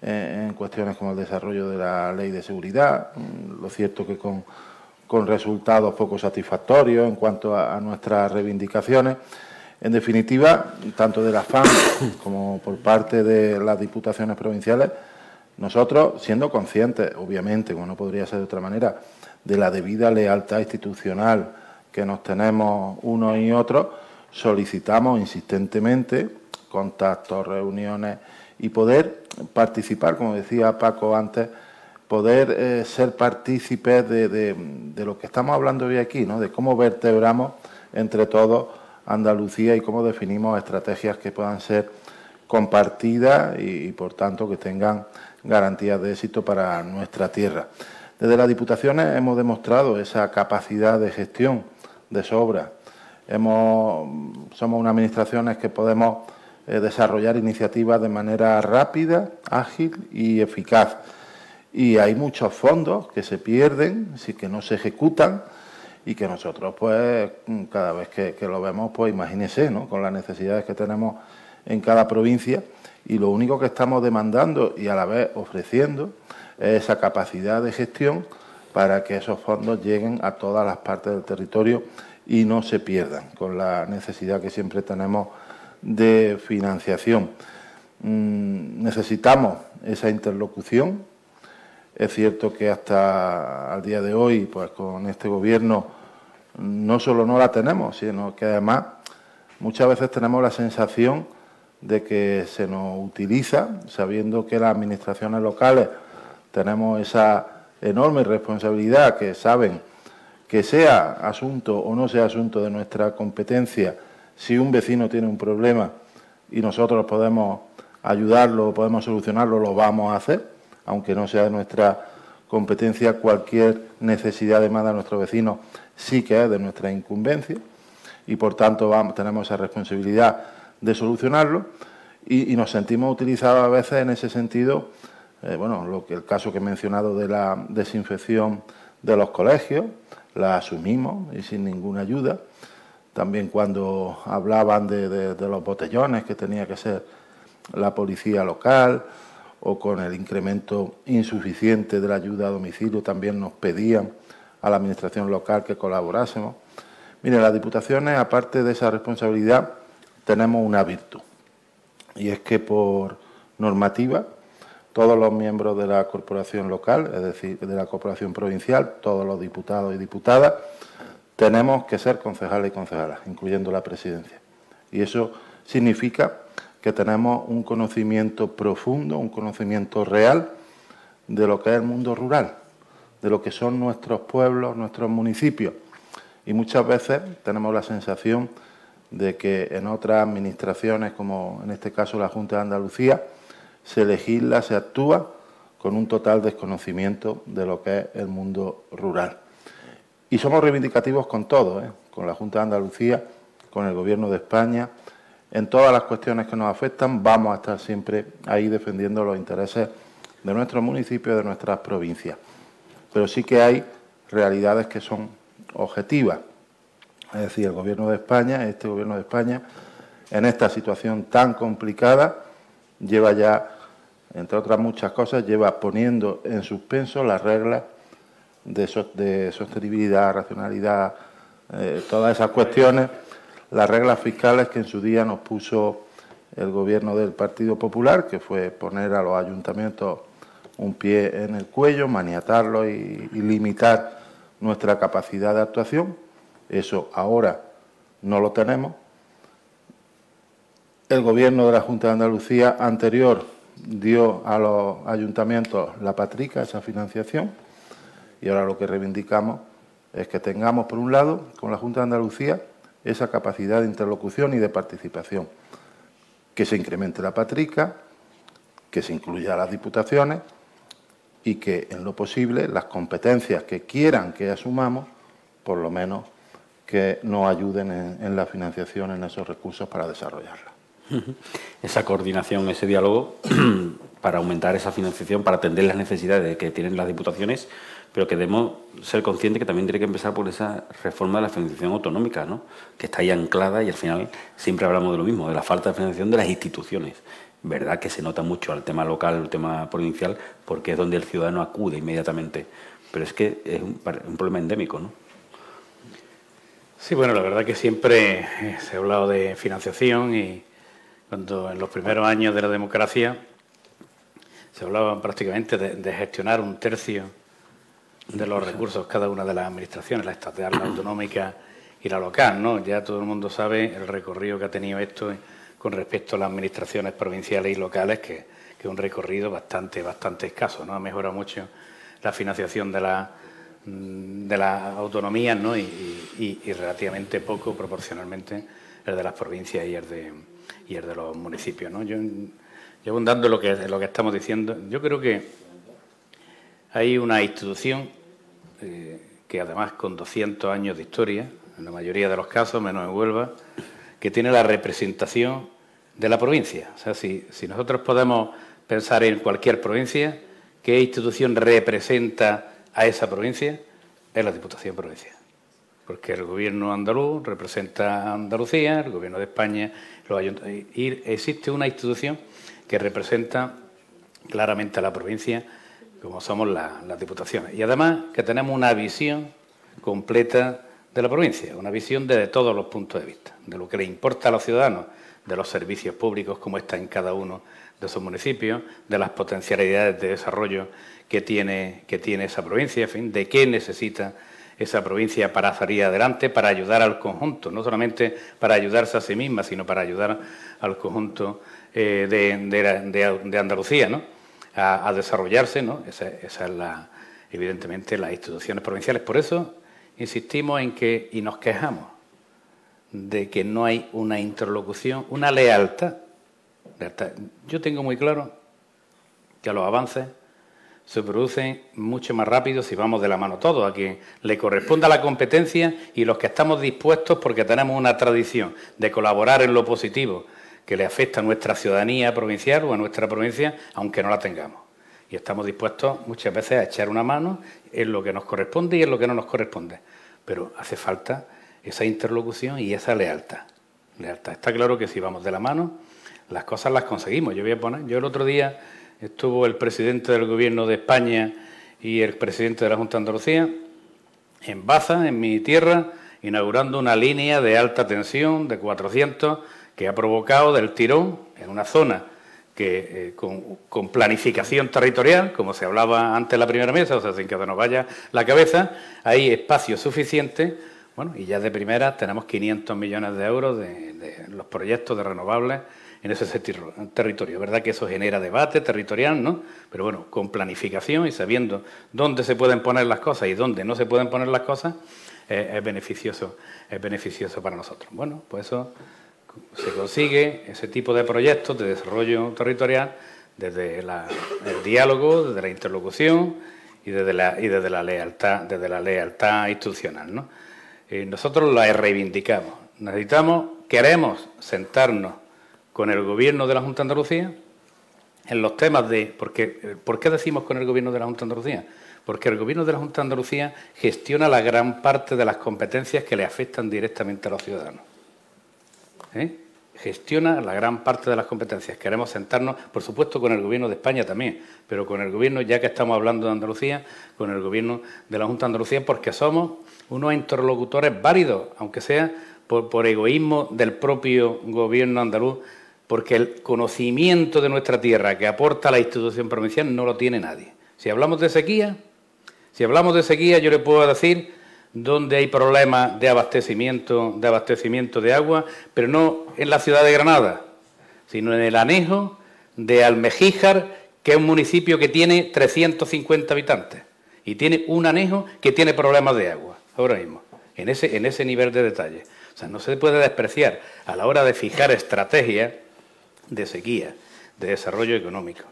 en cuestiones como el desarrollo de la ley de seguridad. Mm, lo cierto que con, resultados poco satisfactorios en cuanto a, nuestras reivindicaciones. En definitiva, tanto de la FAM como por parte de las diputaciones provinciales, nosotros, siendo conscientes, obviamente, como no podría ser de otra manera, de la debida lealtad institucional que nos tenemos unos y otros, solicitamos insistentemente contactos, reuniones y poder participar, como decía Paco antes, poder eh, ser partícipes de, lo que estamos hablando hoy aquí, ¿no? de cómo vertebramos entre todos Andalucía y cómo definimos estrategias que puedan ser compartidas y por tanto que tengan garantías de éxito para nuestra tierra. Desde las Diputaciones hemos demostrado esa capacidad de gestión de sobra. somos unas administraciones que podemos eh, desarrollar iniciativas de manera rápida, ágil y eficaz. Y hay muchos fondos que se pierden, sí que no se ejecutan y que nosotros, pues, cada vez que, lo vemos, pues imagínese, ¿no? Con las necesidades que tenemos en cada provincia y lo único que estamos demandando y a la vez ofreciendo esa capacidad de gestión para que esos fondos lleguen a todas las partes del territorio y no se pierdan con la necesidad que siempre tenemos de financiación. Mm, necesitamos esa interlocución. Es cierto que hasta al día de hoy, pues con este gobierno, no solo no la tenemos, sino que además muchas veces tenemos la sensación de que se nos utiliza, sabiendo que las administraciones locales tenemos esa enorme responsabilidad que saben que sea asunto o no sea asunto de nuestra competencia, si un vecino tiene un problema y nosotros podemos ayudarlo, podemos solucionarlo, lo vamos a hacer, aunque no sea de nuestra competencia, cualquier necesidad de más de nuestro vecino sí que es de nuestra incumbencia y por tanto tenemos esa responsabilidad de solucionarlo y nos sentimos utilizados a veces en ese sentido eh, bueno, lo que el caso que he mencionado de la desinfección de los colegios, la asumimos y sin ninguna ayuda. También cuando hablaban de, los botellones, que tenía que ser la policía local, o con el incremento insuficiente de la ayuda a domicilio, también nos pedían a la Administración local que colaborásemos. Mire, las diputaciones, aparte de esa responsabilidad, tenemos una virtud, y es que por normativa, todos los miembros de la corporación local, es decir, de la corporación provincial, todos los diputados y diputadas, tenemos que ser concejales y concejalas, incluyendo la presidencia. Y eso significa que tenemos un conocimiento profundo, un conocimiento real de lo que es el mundo rural, de lo que son nuestros pueblos, nuestros municipios. Y muchas veces tenemos la sensación de que en otras administraciones, como en este caso la Junta de Andalucía, se legisla, se actúa con un total desconocimiento de lo que es el mundo rural. Y somos reivindicativos con todo, ¿eh? con la Junta de Andalucía, con el Gobierno de España. En todas las cuestiones que nos afectan vamos a estar siempre ahí defendiendo los intereses de nuestros municipios, de nuestras provincias. Pero sí que hay realidades que son objetivas. Es decir, el Gobierno de España, este Gobierno de España, en esta situación tan complicada, lleva ya, entre otras muchas cosas, lleva poniendo en suspenso las reglas de, sostenibilidad, racionalidad, eh, todas esas cuestiones, las reglas fiscales que en su día nos puso el gobierno del Partido Popular, que fue poner a los ayuntamientos un pie en el cuello, maniatarlos y limitar nuestra capacidad de actuación. Eso ahora no lo tenemos. El gobierno de la Junta de Andalucía anterior dio a los ayuntamientos la patrica, esa financiación, y ahora lo que reivindicamos es que tengamos, por un lado, con la Junta de Andalucía, esa capacidad de interlocución y de participación, que se incremente la patrica, que se incluya a las diputaciones y que, en lo posible, las competencias que quieran que asumamos, por lo menos que nos ayuden en, la financiación, en esos recursos para desarrollarla. Esa coordinación, ese diálogo para aumentar esa financiación, para atender las necesidades que tienen las diputaciones, pero que debemos ser conscientes que también tiene que empezar por esa reforma de la financiación autonómica, ¿no? que está ahí anclada y al final siempre hablamos de lo mismo, de la falta de financiación de las instituciones. Verdad que se nota mucho al tema local, al tema provincial, porque es donde el ciudadano acude inmediatamente, pero es que es un, un problema endémico, ¿no? Sí, bueno, la verdad que siempre eh, se ha hablado de financiación y cuando en los primeros años de la democracia se hablaba prácticamente de, gestionar un tercio de los recursos cada una de las administraciones, la estatal, la autonómica y la local, ¿no? Ya todo el mundo sabe el recorrido que ha tenido esto con respecto a las administraciones provinciales y locales, que, es un recorrido bastante, bastante escaso, ¿no? Ha mejorado mucho la financiación de la Mm, de las autonomías ¿no? y, relativamente poco proporcionalmente el de las provincias y el de, y el de los municipios. ¿no? Yo, abundando lo que, lo que estamos diciendo, yo creo que hay una institución eh, que además con 200 años de historia, en la mayoría de los casos, menos en Huelva, que tiene la representación de la provincia. O sea, si, si nosotros podemos pensar en cualquier provincia, ¿qué institución representa a esa provincia es la Diputación Provincial. Porque el gobierno andaluz representa a Andalucía, el gobierno de España, y existe una institución que representa claramente a la provincia, como somos las diputaciones. Y además que tenemos una visión completa de la provincia, una visión desde todos los puntos de vista, de lo que le importa a los ciudadanos, de los servicios públicos, como está en cada uno de esos municipios, de las potencialidades de desarrollo que tiene, que tiene esa provincia, en fin, de qué necesita esa provincia para salir adelante, para ayudar al conjunto, no solamente para ayudarse a sí misma, sino para ayudar al conjunto eh, de, Andalucía, ¿no? A, desarrollarse, ¿no? Esa, es la, evidentemente, las instituciones provinciales. Por eso insistimos en que, y nos quejamos, de que no hay una interlocución, una lealtad. Yo tengo muy claro que a los avances se producen mucho más rápido si vamos de la mano todos, a quien le corresponda la competencia y los que estamos dispuestos porque tenemos una tradición de colaborar en lo positivo que le afecta a nuestra ciudadanía provincial o a nuestra provincia, aunque no la tengamos. Y estamos dispuestos muchas veces a echar una mano en lo que nos corresponde y en lo que no nos corresponde. Pero hace falta esa interlocución y esa lealtad. lealtad. Está claro que si vamos de la mano, las cosas las conseguimos. Yo voy a poner, yo el otro día estuvo el presidente del Gobierno de España y el presidente de la Junta de Andalucía en Baza, en mi tierra, inaugurando una línea de alta tensión de 400 que ha provocado del tirón en una zona que eh, con, planificación territorial, como se hablaba antes en la primera mesa, o sea, sin que se nos vaya la cabeza, hay espacio suficiente, bueno, y ya de primera tenemos 500 millones de euros de, los proyectos de renovables en ese territorio. ¿Verdad que eso genera debate territorial, no? Pero bueno, con planificación y sabiendo dónde se pueden poner las cosas y dónde no se pueden poner las cosas, es beneficioso, es beneficioso para nosotros. Bueno, pues eso se consigue ese tipo de proyectos de desarrollo territorial desde el diálogo, desde la interlocución y desde la, y desde la lealtad, desde la lealtad institucional. ¿no? Eh, nosotros la reivindicamos. Necesitamos, queremos sentarnos con el gobierno de la Junta de Andalucía en los temas de. Porque, ¿Por qué decimos con el gobierno de la Junta de Andalucía? Porque el gobierno de la Junta de Andalucía gestiona la gran parte de las competencias que le afectan directamente a los ciudadanos. ¿eh? gestiona la gran parte de las competencias. Queremos sentarnos, por supuesto, con el Gobierno de España también, pero con el Gobierno, ya que estamos hablando de Andalucía, con el Gobierno de la Junta de Andalucía, porque somos unos interlocutores válidos, aunque sea por, egoísmo del propio Gobierno andaluz, porque el conocimiento de nuestra tierra que aporta la institución provincial no lo tiene nadie. Si hablamos de sequía, si hablamos de sequía, yo le puedo decir donde hay problemas de abastecimiento, de abastecimiento de agua, pero no en la ciudad de Granada, sino en el anejo de Almejíjar, que es un municipio que tiene 350 habitantes y tiene un anejo que tiene problemas de agua, ahora mismo, en ese, en ese nivel de detalle. O sea, no se puede despreciar a la hora de fijar estrategias de sequía, de desarrollo económico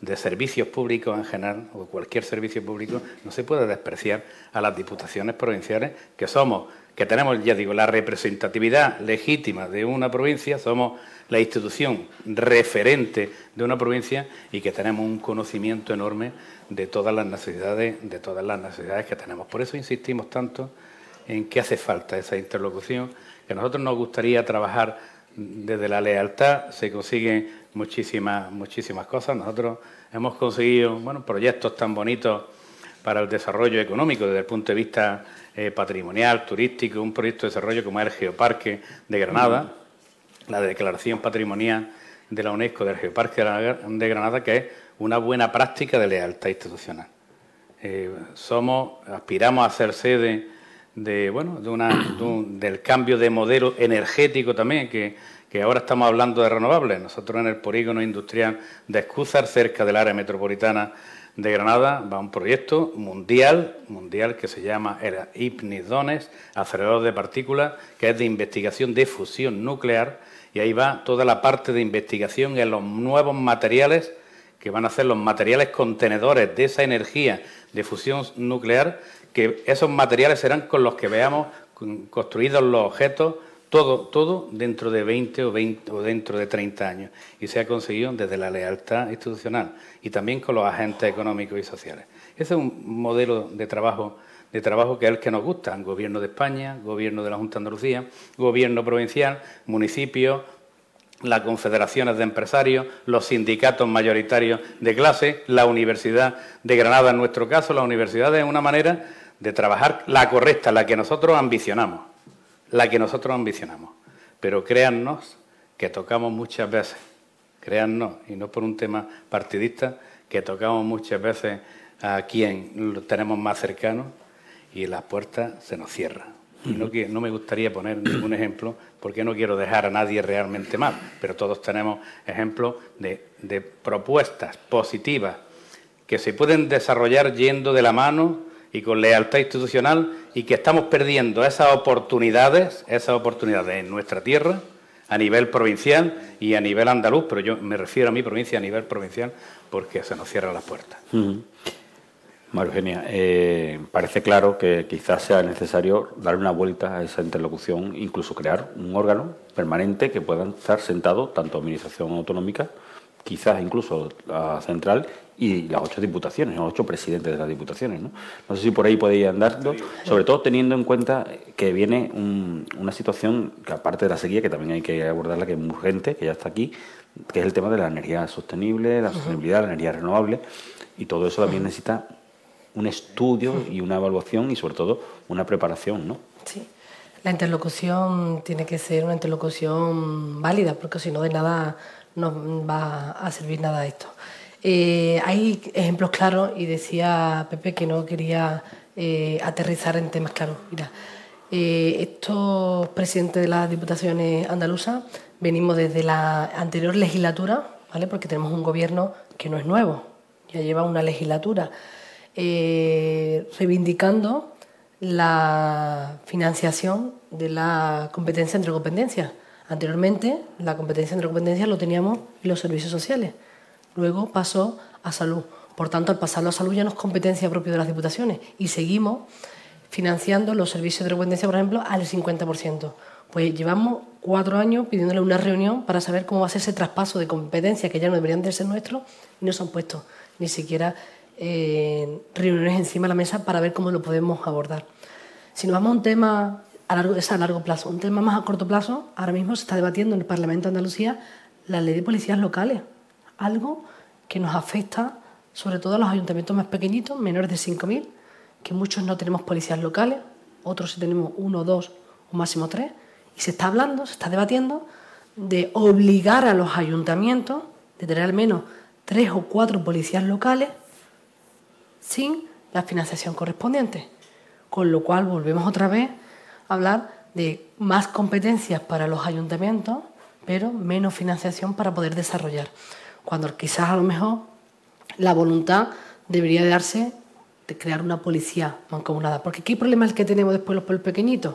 de servicios públicos en general, o cualquier servicio público, no se puede despreciar a las diputaciones provinciales, que somos, que tenemos, ya digo, la representatividad legítima de una provincia, somos la institución referente de una provincia y que tenemos un conocimiento enorme de todas las necesidades, de todas las necesidades que tenemos. Por eso insistimos tanto en que hace falta esa interlocución, que a nosotros nos gustaría trabajar desde la lealtad, se consiguen muchísimas, muchísimas cosas. Nosotros hemos conseguido bueno, proyectos tan bonitos para el desarrollo económico desde el punto de vista eh, patrimonial, turístico, un proyecto de desarrollo como el Geoparque de Granada, la declaración patrimonial de la UNESCO del Geoparque de Granada, que es una buena práctica de lealtad institucional. Eh, somos, aspiramos a ser sede de, bueno, de una, del cambio de modelo energético también, que que ahora estamos hablando de renovables. Nosotros en el polígono industrial de Escúzar, cerca del área metropolitana de Granada, va un proyecto mundial, mundial que se llama el IPNIDONES, acelerador de partículas, que es de investigación de fusión nuclear, y ahí va toda la parte de investigación en los nuevos materiales que van a ser los materiales contenedores de esa energía de fusión nuclear, que esos materiales serán con los que veamos construidos los objetos todo, todo dentro de 20 o, 20 o dentro de 30 años. Y se ha conseguido desde la lealtad institucional y también con los agentes económicos y sociales. Ese es un modelo de trabajo, de trabajo que es el que nos gusta. Gobierno de España, Gobierno de la Junta de Andalucía, Gobierno provincial, municipios, las confederaciones de empresarios, los sindicatos mayoritarios de clase, la Universidad de Granada en nuestro caso. La universidad es una manera de trabajar la correcta, la que nosotros ambicionamos la que nosotros ambicionamos. Pero créannos que tocamos muchas veces, créannos, y no por un tema partidista, que tocamos muchas veces a quien tenemos más cercano y las puertas se nos cierran. No, no me gustaría poner ningún ejemplo porque no quiero dejar a nadie realmente mal, pero todos tenemos ejemplos de, de propuestas positivas que se pueden desarrollar yendo de la mano y con lealtad institucional y que estamos perdiendo esas oportunidades, esas oportunidades en nuestra tierra a nivel provincial y a nivel andaluz, pero yo me refiero a mi provincia a nivel provincial porque se nos cierran las puertas. María Eugenia, eh, parece claro que quizás sea necesario darle una vuelta a esa interlocución, incluso crear un órgano permanente que puedan estar sentados tanto Administración Autonómica, quizás incluso la central y las ocho diputaciones, los ocho presidentes de las diputaciones. ¿no? no sé si por ahí podéis andar, sobre todo teniendo en cuenta que viene una situación que aparte de la sequía, que también hay que abordarla, que es urgente, que ya está aquí, que es el tema de la energía sostenible, la sostenibilidad, la energía renovable, y todo eso también necesita un estudio y una evaluación y sobre todo una preparación, ¿no? Sí. La interlocución tiene que ser una interlocución válida, porque si no de nada nos va a servir nada esto. Eh, hay ejemplos claros y decía Pepe que no quería eh, aterrizar en temas claros. Mira, eh, estos presidentes de las diputaciones andaluzas venimos desde la anterior legislatura, ¿vale? porque tenemos un gobierno que no es nuevo, ya lleva una legislatura, reivindicando la financiación de la competencia entre competencias. Anteriormente, la competencia entre competencias lo teníamos en los servicios sociales. Luego pasó a salud. Por tanto, al pasarlo a salud ya no es competencia propia de las diputaciones y seguimos financiando los servicios de dependencia, por ejemplo, al 50%. Pues llevamos cuatro años pidiéndole una reunión para saber cómo va a ser ese traspaso de competencias que ya no deberían de ser nuestros y no se han puesto ni siquiera eh, reuniones encima de la mesa para ver cómo lo podemos abordar. Si nos vamos a un tema a largo, a largo plazo, un tema más a corto plazo, ahora mismo se está debatiendo en el Parlamento de Andalucía la ley de policías locales, algo que nos afecta sobre todo a los ayuntamientos más pequeñitos, menores de 5.000, que muchos no tenemos policías locales, otros sí tenemos uno, dos o máximo tres, y se está hablando, se está debatiendo de obligar a los ayuntamientos de tener al menos tres o cuatro policías locales sin la financiación correspondiente. Con lo cual volvemos otra vez a hablar de más competencias para los ayuntamientos, pero menos financiación para poder desarrollar. Cuando quizás a lo mejor la voluntad debería darse de crear una policía mancomunada. Porque ¿qué problema es el que tenemos después los pueblos pequeñitos?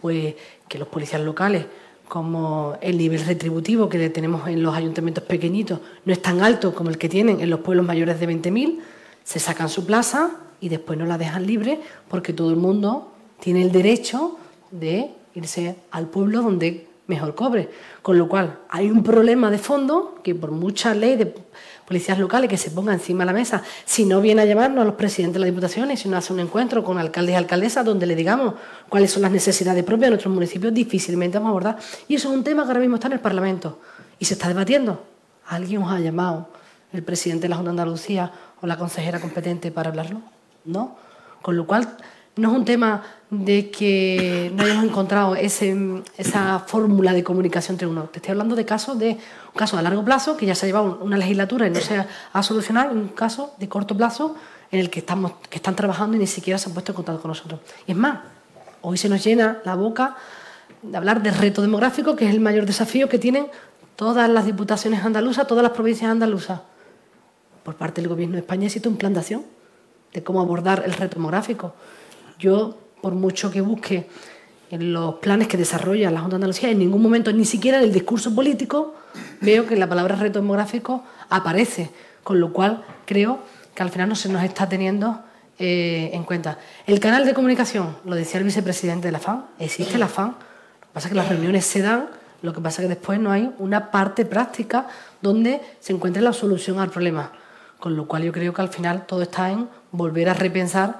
Pues que los policías locales, como el nivel retributivo que tenemos en los ayuntamientos pequeñitos no es tan alto como el que tienen en los pueblos mayores de 20.000, se sacan su plaza y después no la dejan libre porque todo el mundo tiene el derecho de irse al pueblo donde mejor cobre. Con lo cual, hay un problema de fondo que por mucha ley de policías locales que se ponga encima de la mesa, si no viene a llamarnos a los presidentes de las diputaciones, si no hace un encuentro con alcaldes y alcaldesas donde le digamos cuáles son las necesidades propias de nuestros municipios, difícilmente vamos a abordar. Y eso es un tema que ahora mismo está en el Parlamento y se está debatiendo. ¿Alguien os ha llamado, el presidente de la Junta de Andalucía o la consejera competente para hablarlo? ¿No? Con lo cual, no es un tema de que no hayamos encontrado esa fórmula de comunicación entre uno. Te estoy hablando de casos de un caso a largo plazo que ya se ha llevado una legislatura y no se ha solucionado, un caso de corto plazo en el que estamos que están trabajando y ni siquiera se han puesto en contacto con nosotros. Y es más, hoy se nos llena la boca de hablar del reto demográfico, que es el mayor desafío que tienen todas las diputaciones andaluzas, todas las provincias andaluzas. Por parte del Gobierno de España existe un plan de acción de cómo abordar el reto demográfico. Yo por mucho que busque en los planes que desarrolla la Junta de Andalucía, en ningún momento, ni siquiera en el discurso político, veo que la palabra reto demográfico aparece, con lo cual creo que al final no se nos está teniendo eh, en cuenta. El canal de comunicación, lo decía el vicepresidente de la FAN, existe la FAN, lo que pasa es que las reuniones se dan, lo que pasa es que después no hay una parte práctica donde se encuentre la solución al problema, con lo cual yo creo que al final todo está en volver a repensar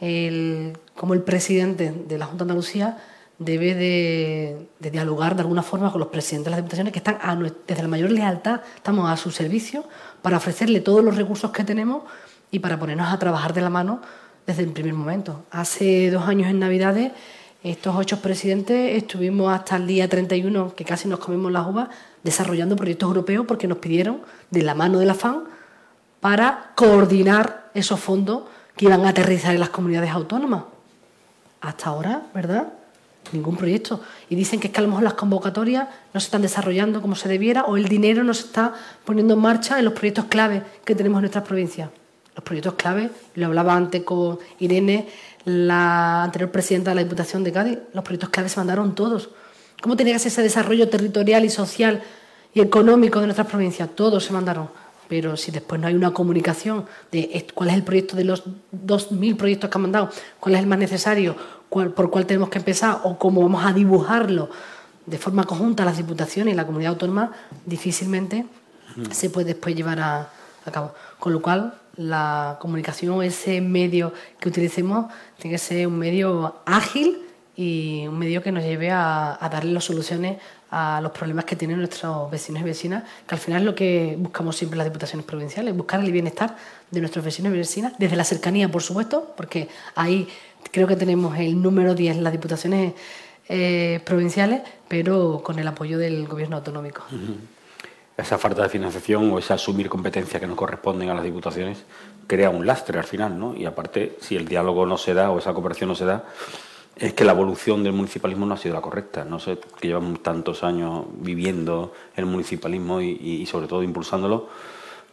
el como el presidente de la Junta de Andalucía debe de, dialogar de alguna forma con los presidentes de las diputaciones que están desde la mayor lealtad, estamos a su servicio para ofrecerle todos los recursos que tenemos y para ponernos a trabajar de la mano desde el primer momento. Hace dos años en Navidades, estos ocho presidentes estuvimos hasta el día 31, que casi nos comimos las uvas, desarrollando proyectos europeos porque nos pidieron de la mano de la FAN para coordinar esos fondos que iban a aterrizar en las comunidades autónomas hasta ahora, ¿verdad? Ningún proyecto. Y dicen que es que a lo mejor las convocatorias no se están desarrollando como se debiera o el dinero no se está poniendo en marcha en los proyectos clave que tenemos en nuestras provincias. Los proyectos clave, lo hablaba antes con Irene, la anterior presidenta de la Diputación de Cádiz, los proyectos clave se mandaron todos. ¿Cómo tenía que ser ese desarrollo territorial y social y económico de nuestras provincias? Todos se mandaron. Pero si después no hay una comunicación de cuál es el proyecto de los 2.000 proyectos que han mandado, cuál es el más necesario, por cuál tenemos que empezar o cómo vamos a dibujarlo de forma conjunta las diputaciones y la comunidad autónoma, difícilmente se puede después llevar a, cabo. Con lo cual, la comunicación, ese medio que utilicemos, tiene que ser un medio ágil y un medio que nos lleve a, darle las soluciones a los problemas que tienen nuestros vecinos y vecinas, que al final es lo que buscamos siempre las diputaciones provinciales, buscar el bienestar de nuestros vecinos y vecinas, desde la cercanía, por supuesto, porque ahí creo que tenemos el número 10 en las diputaciones eh, provinciales, pero con el apoyo del gobierno autonómico. Esa falta de financiación o ese asumir competencias que nos corresponden a las diputaciones crea un lastre al final, ¿no? Y aparte, si el diálogo no se da o esa cooperación no se da, es que la evolución del municipalismo no ha sido la correcta. No sé, que llevamos tantos años viviendo el municipalismo y, sobre todo impulsándolo.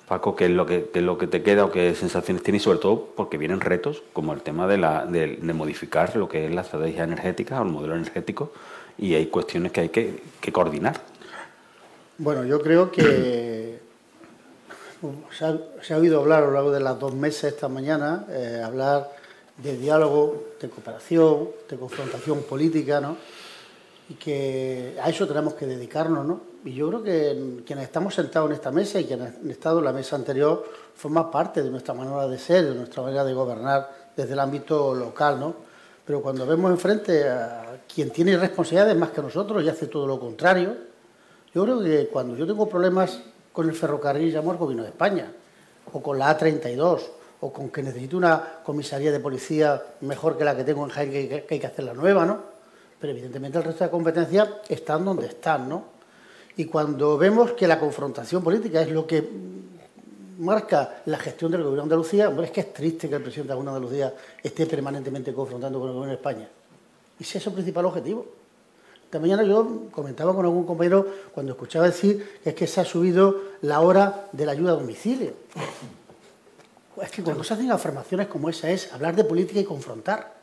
Paco, ¿qué es, lo que, lo que te queda o qué sensaciones tienes? Y sobre todo porque vienen retos como el tema de, la, de, modificar lo que es la estrategia energética o el modelo energético y hay cuestiones que hay que, coordinar. Bueno, yo creo que se ha, oído hablar a lo largo de las dos meses esta mañana, eh, hablar de diálogo, de cooperación, de confrontación política, ¿no? Y que a eso tenemos que dedicarnos, ¿no? Y yo creo que quienes estamos sentados en esta mesa y quienes han estado en la mesa anterior forman parte de nuestra manera de ser, de nuestra manera de gobernar desde el ámbito local, ¿no? Pero cuando vemos enfrente a quien tiene responsabilidades más que nosotros y hace todo lo contrario, yo creo que cuando yo tengo problemas con el ferrocarril llamo al gobierno de España, o con la A32, o con que necesito una comisaría de policía mejor que la que tengo en Jaén, que, hay que hacer la nueva, ¿no? Pero evidentemente el resto de competencias están donde están, ¿no? Y cuando vemos que la confrontación política es lo que marca la gestión del gobierno de Andalucía, hombre, es que es triste que el presidente de Andalucía esté permanentemente confrontando con el gobierno de España. Y si es su principal objetivo. Esta mañana yo comentaba con algún compañero cuando escuchaba decir que es que se ha subido la hora de la ayuda a domicilio. Es que cuando se hacen afirmaciones como esa es hablar de política y confrontar.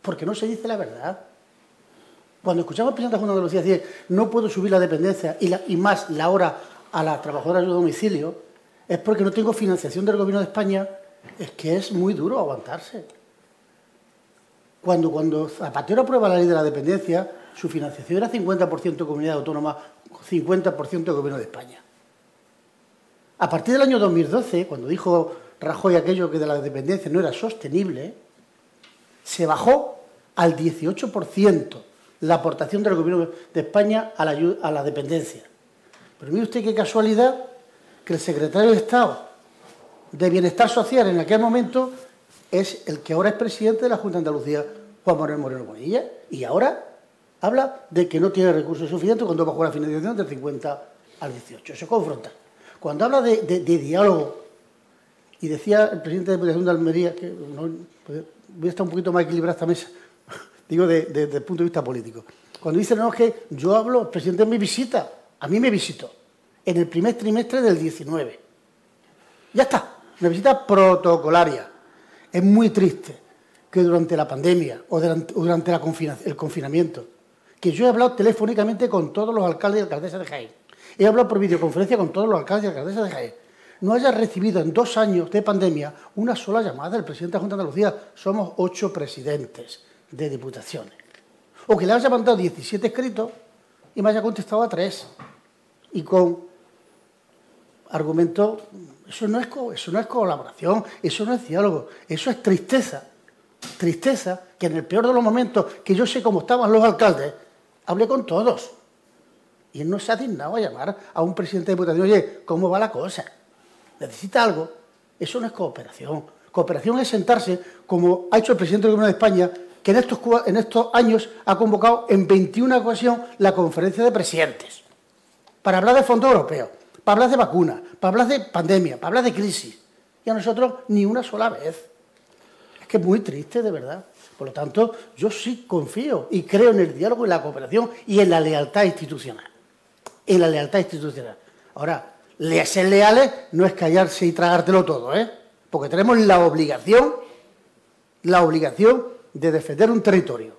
Porque no se dice la verdad. Cuando escuchamos al presidente de la Andalucía decir no puedo subir la dependencia y, más la hora a la trabajadora de domicilio, es porque no tengo financiación del gobierno de España, es que es muy duro aguantarse. Cuando, cuando Zapatero aprueba la ley de la dependencia, su financiación era 50% comunidad autónoma, 50% gobierno de España. A partir del año 2012, cuando dijo Rajoy aquello que de la dependencia no era sostenible, se bajó al 18% la aportación del gobierno de España a la, a la dependencia. Pero mire usted qué casualidad que el secretario de Estado de Bienestar Social en aquel momento es el que ahora es presidente de la Junta de Andalucía, Juan Manuel Moreno Bonilla, y ahora habla de que no tiene recursos suficientes cuando bajó la financiación del 50 al 18. Se confronta. Cuando habla de, diálogo, y decía el presidente de la Diputación de Almería, que pues, voy a estar un poquito más equilibrada esta mesa, digo desde el punto de vista político. Cuando dice, no, es que yo hablo, el presidente me visita, a mí me visitó, en el primer trimestre del 19. Ya está, una visita protocolaria. Es muy triste que durante la pandemia o durante, el confinamiento, que yo he hablado telefónicamente con todos los alcaldes y alcaldesas de Jaén, he hablado por videoconferencia con todos los alcaldes y alcaldesas de Jaén, no haya recibido en dos años de pandemia una sola llamada del presidente de la Junta de Andalucía. Somos ocho presidentes de diputaciones. O que le haya mandado 17 escritos y me haya contestado a tres. Y con argumentos, eso no, es, eso no es colaboración, eso no es diálogo, eso es tristeza. Tristeza que en el peor de los momentos, que yo sé cómo estaban los alcaldes, hablé con todos y él no se ha dignado a llamar a un presidente de diputación, oye, ¿cómo va la cosa? ¿Necesita algo? Eso no es cooperación. Cooperación es sentarse, como ha hecho el presidente del Gobierno de España, que en estos, en años ha convocado en 21 ocasiones la conferencia de presidentes, para hablar de fondos europeos, para hablar de vacunas, para hablar de pandemia, para hablar de crisis. Y a nosotros ni una sola vez. Es que es muy triste, de verdad. Por lo tanto, yo sí confío y creo en el diálogo, en la cooperación y en la lealtad institucional y la lealtad institucional. Ahora, ser leales no es callarse y tragártelo todo, ¿eh? Porque tenemos la obligación, la obligación de defender un territorio.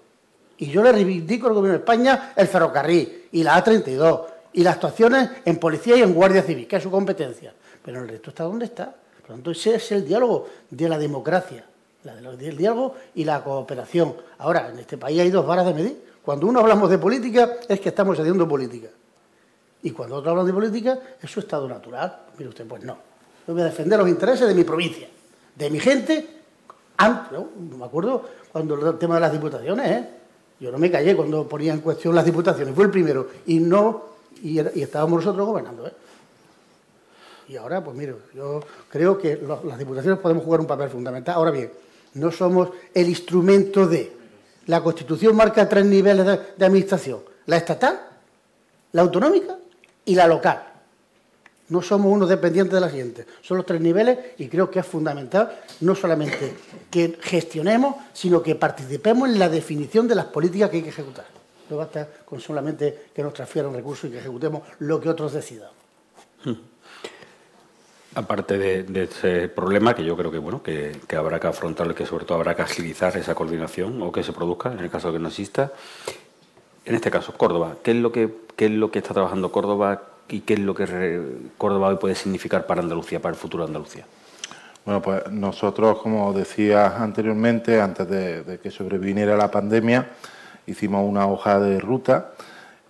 Y yo le reivindico al Gobierno de España el ferrocarril y la A32 y las actuaciones en policía y en guardia civil, que es su competencia. Pero el resto está donde está. Por lo tanto, ese es el diálogo de la democracia, el diálogo y la cooperación. Ahora, en este país hay dos varas de medir. Cuando uno hablamos de política, es que estamos haciendo política. Y cuando otros hablan de política, es su estado natural. Mire usted, pues no. Yo voy a defender los intereses de mi provincia, de mi gente. Antes, me acuerdo cuando el tema de las diputaciones, ¿eh? Yo no me callé cuando ponía en cuestión las diputaciones, fue el primero. Y no, y, estábamos nosotros gobernando. ¿eh? Y ahora, pues mire, yo creo que las diputaciones podemos jugar un papel fundamental. Ahora bien, no somos el instrumento de. La Constitución marca tres niveles de administración: la estatal, la autonómica y la local. No somos unos dependientes de la siguiente. Son los tres niveles y creo que es fundamental no solamente que gestionemos, sino que participemos en la definición de las políticas que hay que ejecutar. No basta con solamente que nos transfieran recursos y que ejecutemos lo que otros decidan. Hmm. Aparte de, ese problema, que yo creo que bueno que, habrá que afrontarlo y que sobre todo habrá que agilizar esa coordinación o que se produzca en el caso de que no exista. En este caso, Córdoba, ¿qué es lo que, está trabajando Córdoba? y qué es lo que Córdoba hoy puede significar para Andalucía, para el futuro de Andalucía. Bueno, pues nosotros, como decía anteriormente, antes de, que sobreviniera la pandemia, hicimos una hoja de ruta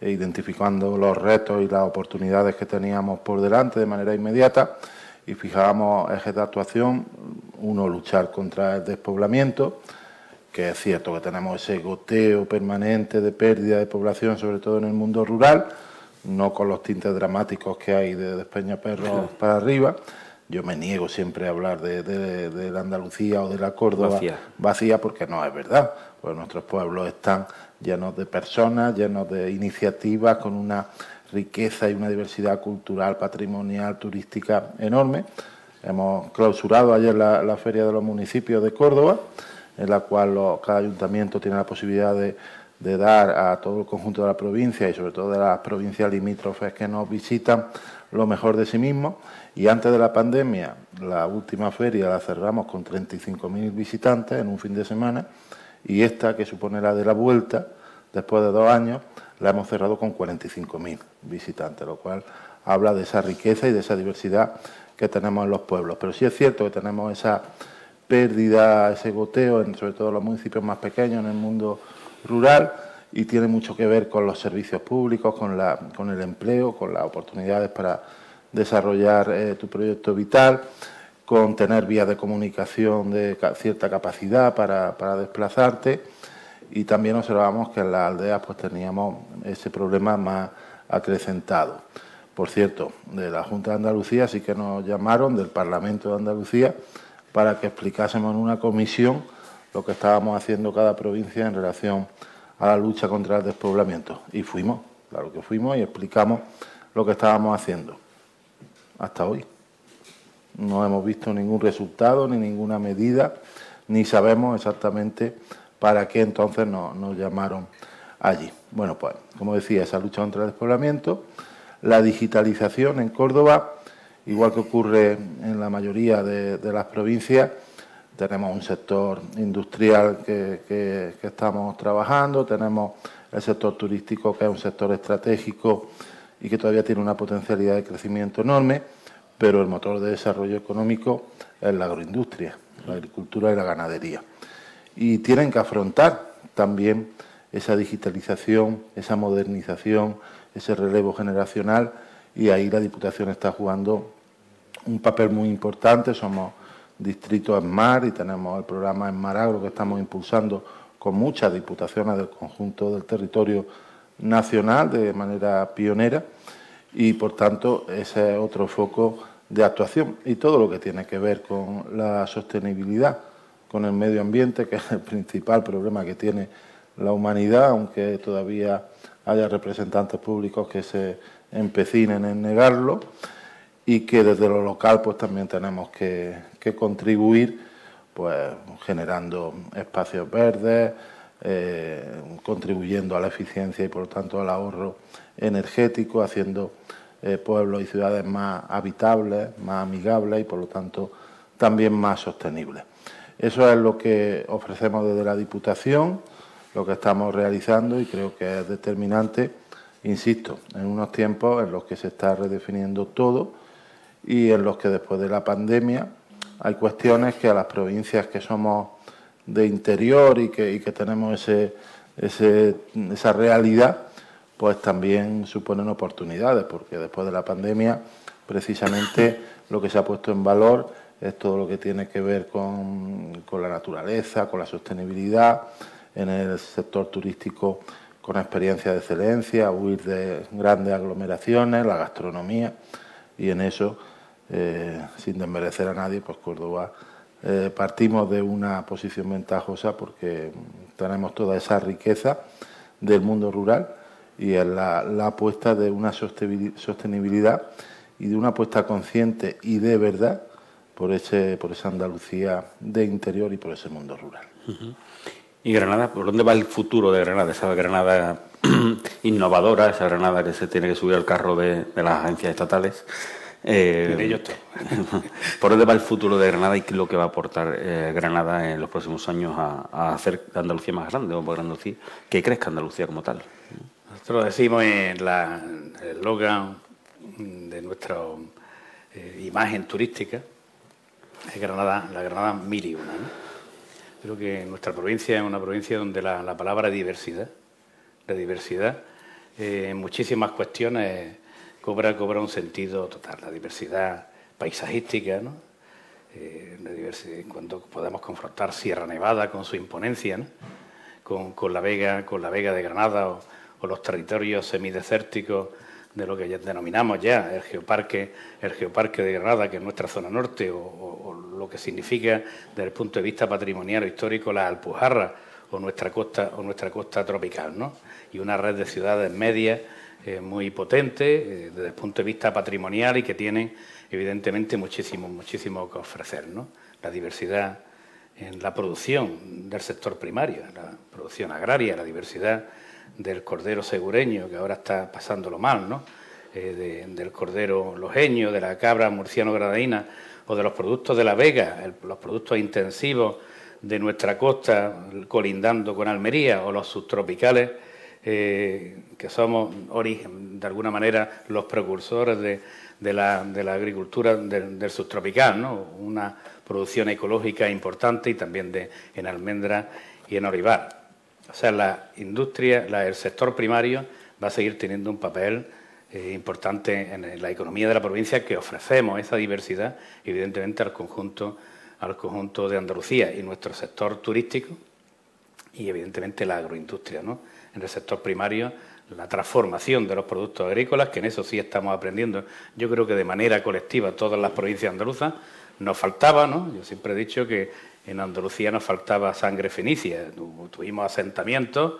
e identificando los retos y las oportunidades que teníamos por delante de manera inmediata y fijábamos ejes de actuación. Uno, luchar contra el despoblamiento, que es cierto que tenemos ese goteo permanente de pérdida de población, sobre todo en el mundo rural no con los tintes dramáticos que hay de Despeñaperros para arriba. Yo me niego siempre a hablar de, la Andalucía o de la Córdoba vacía. porque no es verdad. Pues nuestros pueblos están llenos de personas, llenos de iniciativas, con una riqueza y una diversidad cultural, patrimonial, turística enorme. Hemos clausurado ayer la, Feria de los Municipios de Córdoba, en la cual cada ayuntamiento tiene la posibilidad de dar a todo el conjunto de la provincia y sobre todo de las provincias limítrofes que nos visitan lo mejor de sí mismos. Y antes de la pandemia, la última feria la cerramos con 35.000 visitantes en un fin de semana y esta, que supone la de la vuelta, después de dos años, la hemos cerrado con 45.000 visitantes, lo cual habla de esa riqueza y de esa diversidad que tenemos en los pueblos. Pero sí es cierto que tenemos esa pérdida, ese goteo, sobre todo en los municipios más pequeños, en el mundo rural y tiene mucho que ver con los servicios públicos, con, la, con el empleo, con las oportunidades para desarrollar eh, tu proyecto vital, con tener vías de comunicación de cierta capacidad para, para, desplazarte y también observamos que en las aldeas pues teníamos ese problema más acrecentado. Por cierto, de la Junta de Andalucía sí que nos llamaron del Parlamento de Andalucía para que explicásemos en una comisión lo que estábamos haciendo cada provincia en relación a la lucha contra el despoblamiento. Y fuimos, claro que fuimos y explicamos lo que estábamos haciendo. Hasta hoy. No hemos visto ningún resultado, ni ninguna medida, ni sabemos exactamente para qué entonces nos, llamaron allí. Bueno, pues, como decía, esa lucha contra el despoblamiento, la digitalización en Córdoba, igual que ocurre en la mayoría de las provincias, tenemos un sector industrial que, estamos trabajando, tenemos el sector turístico que es un sector estratégico y que todavía tiene una potencialidad de crecimiento enorme, pero el motor de desarrollo económico es la agroindustria, la agricultura y la ganadería. Y tienen que afrontar también esa digitalización, esa modernización, ese relevo generacional y ahí la Diputación está jugando un papel muy importante. Somos distrito mar y tenemos el programa Mar Agro que estamos impulsando con muchas diputaciones del conjunto del territorio nacional de manera pionera. Y por tanto ese es otro foco de actuación. Y todo lo que tiene que ver con la sostenibilidad, con el medio ambiente, que es el principal problema que tiene la humanidad, aunque todavía haya representantes públicos que se empecinen en negarlo y que desde lo local pues también tenemos que, contribuir pues generando espacios verdes, eh, contribuyendo a la eficiencia y por lo tanto al ahorro energético, haciendo eh, pueblos y ciudades más habitables, más amigables y por lo tanto también más sostenibles. Eso es lo que ofrecemos desde la Diputación, lo que estamos realizando y creo que es determinante, insisto, en unos tiempos en los que se está redefiniendo todo y en los que después de la pandemia hay cuestiones que a las provincias que somos de interior y que, tenemos ese, esa realidad, pues también suponen oportunidades, porque después de la pandemia precisamente lo que se ha puesto en valor es todo lo que tiene que ver con, con la naturaleza, con la sostenibilidad, en el sector turístico con experiencia de excelencia, huir de grandes aglomeraciones, la gastronomía, y en eso, eh, sin desmerecer a nadie, pues Córdoba eh, partimos de una posición ventajosa porque tenemos toda esa riqueza del mundo rural y es la, apuesta de una sostenibilidad y de una apuesta consciente y de verdad por ese por esa Andalucía de interior y por ese mundo rural. ¿Y Granada? ¿Por dónde va el futuro de Granada? Esa Granada innovadora, esa Granada que se tiene que subir al carro de, las agencias estatales. Eh, ¿Por dónde va el futuro de Granada y qué es lo que va a aportar eh, Granada en los próximos años a, hacer Andalucía más grande o para Andalucía? ¿Qué crezca Andalucía como tal? Nosotros decimos en la, el eslogan de nuestra eh, imagen turística, es Granada, la Granada mil y una. Creo que nuestra provincia es una provincia donde la, palabra diversidad, la diversidad, eh, en muchísimas cuestiones cobra, cobra un sentido total. La diversidad paisajística, ¿no? Eh, cuando podemos confrontar Sierra Nevada con su imponencia, con, la Vega, con la Vega de Granada o, los territorios semidesérticos de lo que ya denominamos ya el geoparque, el geoparque de Granada, que es nuestra zona norte, o, lo que significa desde el punto de vista patrimonial o histórico la Alpujarra o nuestra costa o nuestra costa tropical, ¿no? Y una red de ciudades medias eh, muy potente eh, desde el punto de vista patrimonial y que tienen evidentemente muchísimo, muchísimo que ofrecer, ¿no? La diversidad en la producción del sector primario, la producción agraria, la diversidad del cordero segureño, que ahora está pasándolo mal, ¿no? Eh, del cordero lojeño, de la cabra murciano-granadina o de los productos de la Vega, los productos intensivos de nuestra costa, colindando con Almería, o los subtropicales, eh, que somos de alguna manera los precursores de, la, agricultura del, subtropical, ¿no? una producción ecológica importante y también de, en almendra y en olivar. O sea, la industria, el sector primario va a seguir teniendo un papel eh, importante en la economía de la provincia que ofrecemos esa diversidad, evidentemente, al conjunto, al conjunto de Andalucía y nuestro sector turístico y, evidentemente, la agroindustria. ¿no? En el sector primario, la transformación de los productos agrícolas, que en eso sí estamos aprendiendo, yo creo que de manera colectiva todas las provincias andaluzas, nos faltaba, ¿no? Yo siempre he dicho que en Andalucía nos faltaba sangre fenicia, tuvimos asentamientos,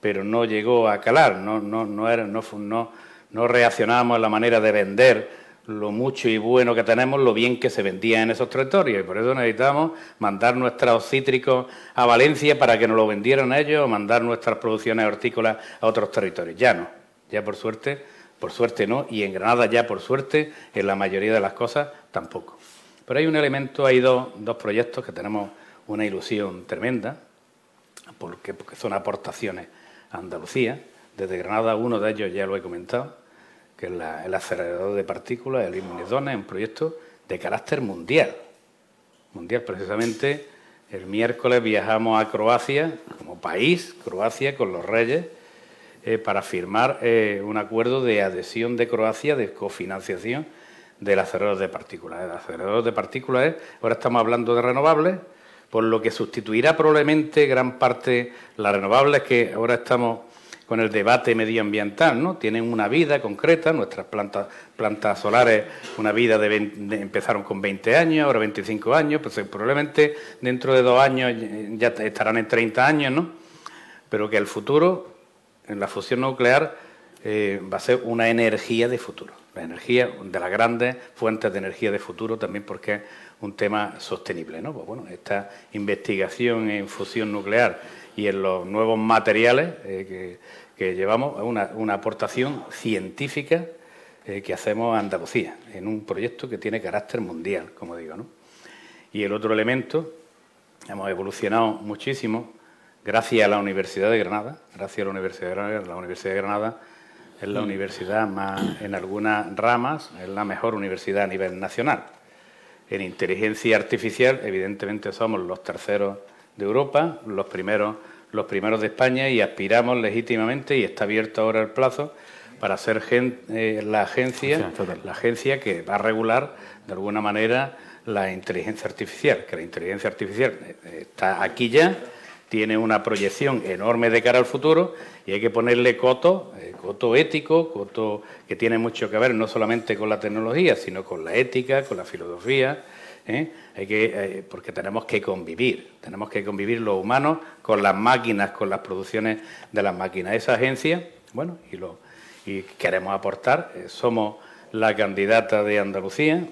pero no llegó a calar, no, no, no, era, no, reaccionábamos a la manera de vender lo mucho y bueno que tenemos, lo bien que se vendía en esos territorios. Y por eso necesitamos mandar nuestros cítricos a Valencia para que nos lo vendieran ellos o mandar nuestras producciones hortícolas a otros territorios. Ya no, ya por suerte, por suerte no, y en Granada ya por suerte, en la mayoría de las cosas tampoco. Pero hay un elemento, hay dos, dos proyectos que tenemos una ilusión tremenda, porque, porque son aportaciones a Andalucía. Desde Granada, uno de ellos ya lo he comentado, que es el acelerador de partículas, el Inmunidone, un proyecto de carácter mundial. Mundial, precisamente, el miércoles viajamos a Croacia, como país, Croacia, con los reyes, eh, para firmar eh, un acuerdo de adhesión de Croacia de cofinanciación del acelerador de partículas. El acelerador de partículas es, ahora estamos hablando de renovables, por lo que sustituirá probablemente gran parte las renovables que ahora estamos con el debate medioambiental, ¿no? Tienen una vida concreta, nuestras plantas, plantas solares, una vida de, empezaron con 20 años, ahora 25 años, pues probablemente dentro de dos años ya estarán en 30 años, ¿no? Pero que el futuro, en la fusión nuclear, eh, va a ser una energía de futuro la energía, de las grandes fuentes de energía de futuro, también porque es un tema sostenible. ¿no? Pues bueno, esta investigación en fusión nuclear y en los nuevos materiales eh, que, llevamos es una, aportación científica eh, que hacemos a Andalucía, en un proyecto que tiene carácter mundial, como digo. ¿no? Y el otro elemento, hemos evolucionado muchísimo gracias a la Universidad de Granada, gracias a la Universidad de Granada, la Universidad de Granada es la universidad más, en algunas ramas, es la mejor universidad a nivel nacional. En inteligencia artificial, evidentemente, somos los terceros de Europa, los primeros, los primeros de España y aspiramos legítimamente, y está abierto ahora el plazo, para ser eh, la, agencia, la agencia que va a regular de alguna manera la inteligencia artificial, que la inteligencia artificial eh, está aquí ya, tiene una proyección enorme de cara al futuro y hay que ponerle coto, eh, coto ético, coto que tiene mucho que ver no solamente con la tecnología, sino con la ética, con la filosofía. ¿Eh? Hay que, eh, porque tenemos que convivir, tenemos que convivir los humanos con las máquinas, con las producciones de las máquinas. Esa agencia, bueno, y, lo, y queremos aportar, somos la candidata de Andalucía,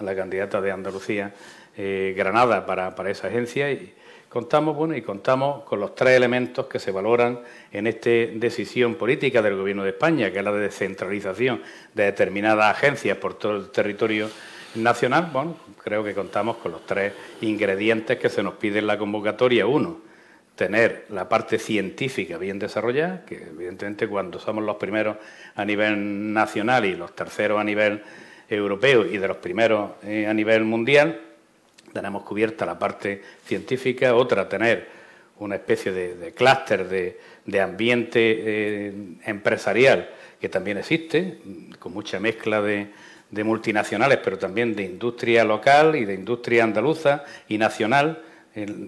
la candidata de Andalucía Granada para, para esa agencia y, Contamos, bueno, y contamos con los tres elementos que se valoran en esta decisión política del Gobierno de España, que es la de descentralización de determinadas agencias por todo el territorio nacional. Bueno, creo que contamos con los tres ingredientes que se nos pide en la convocatoria. Uno, tener la parte científica bien desarrollada, que evidentemente cuando somos los primeros a nivel nacional y los terceros a nivel europeo y de los primeros eh, a nivel mundial, tenemos cubierta la parte científica, otra tener una especie de, clúster de, ambiente eh, empresarial que también existe, con mucha mezcla de, multinacionales, pero también de industria local y de industria andaluza y nacional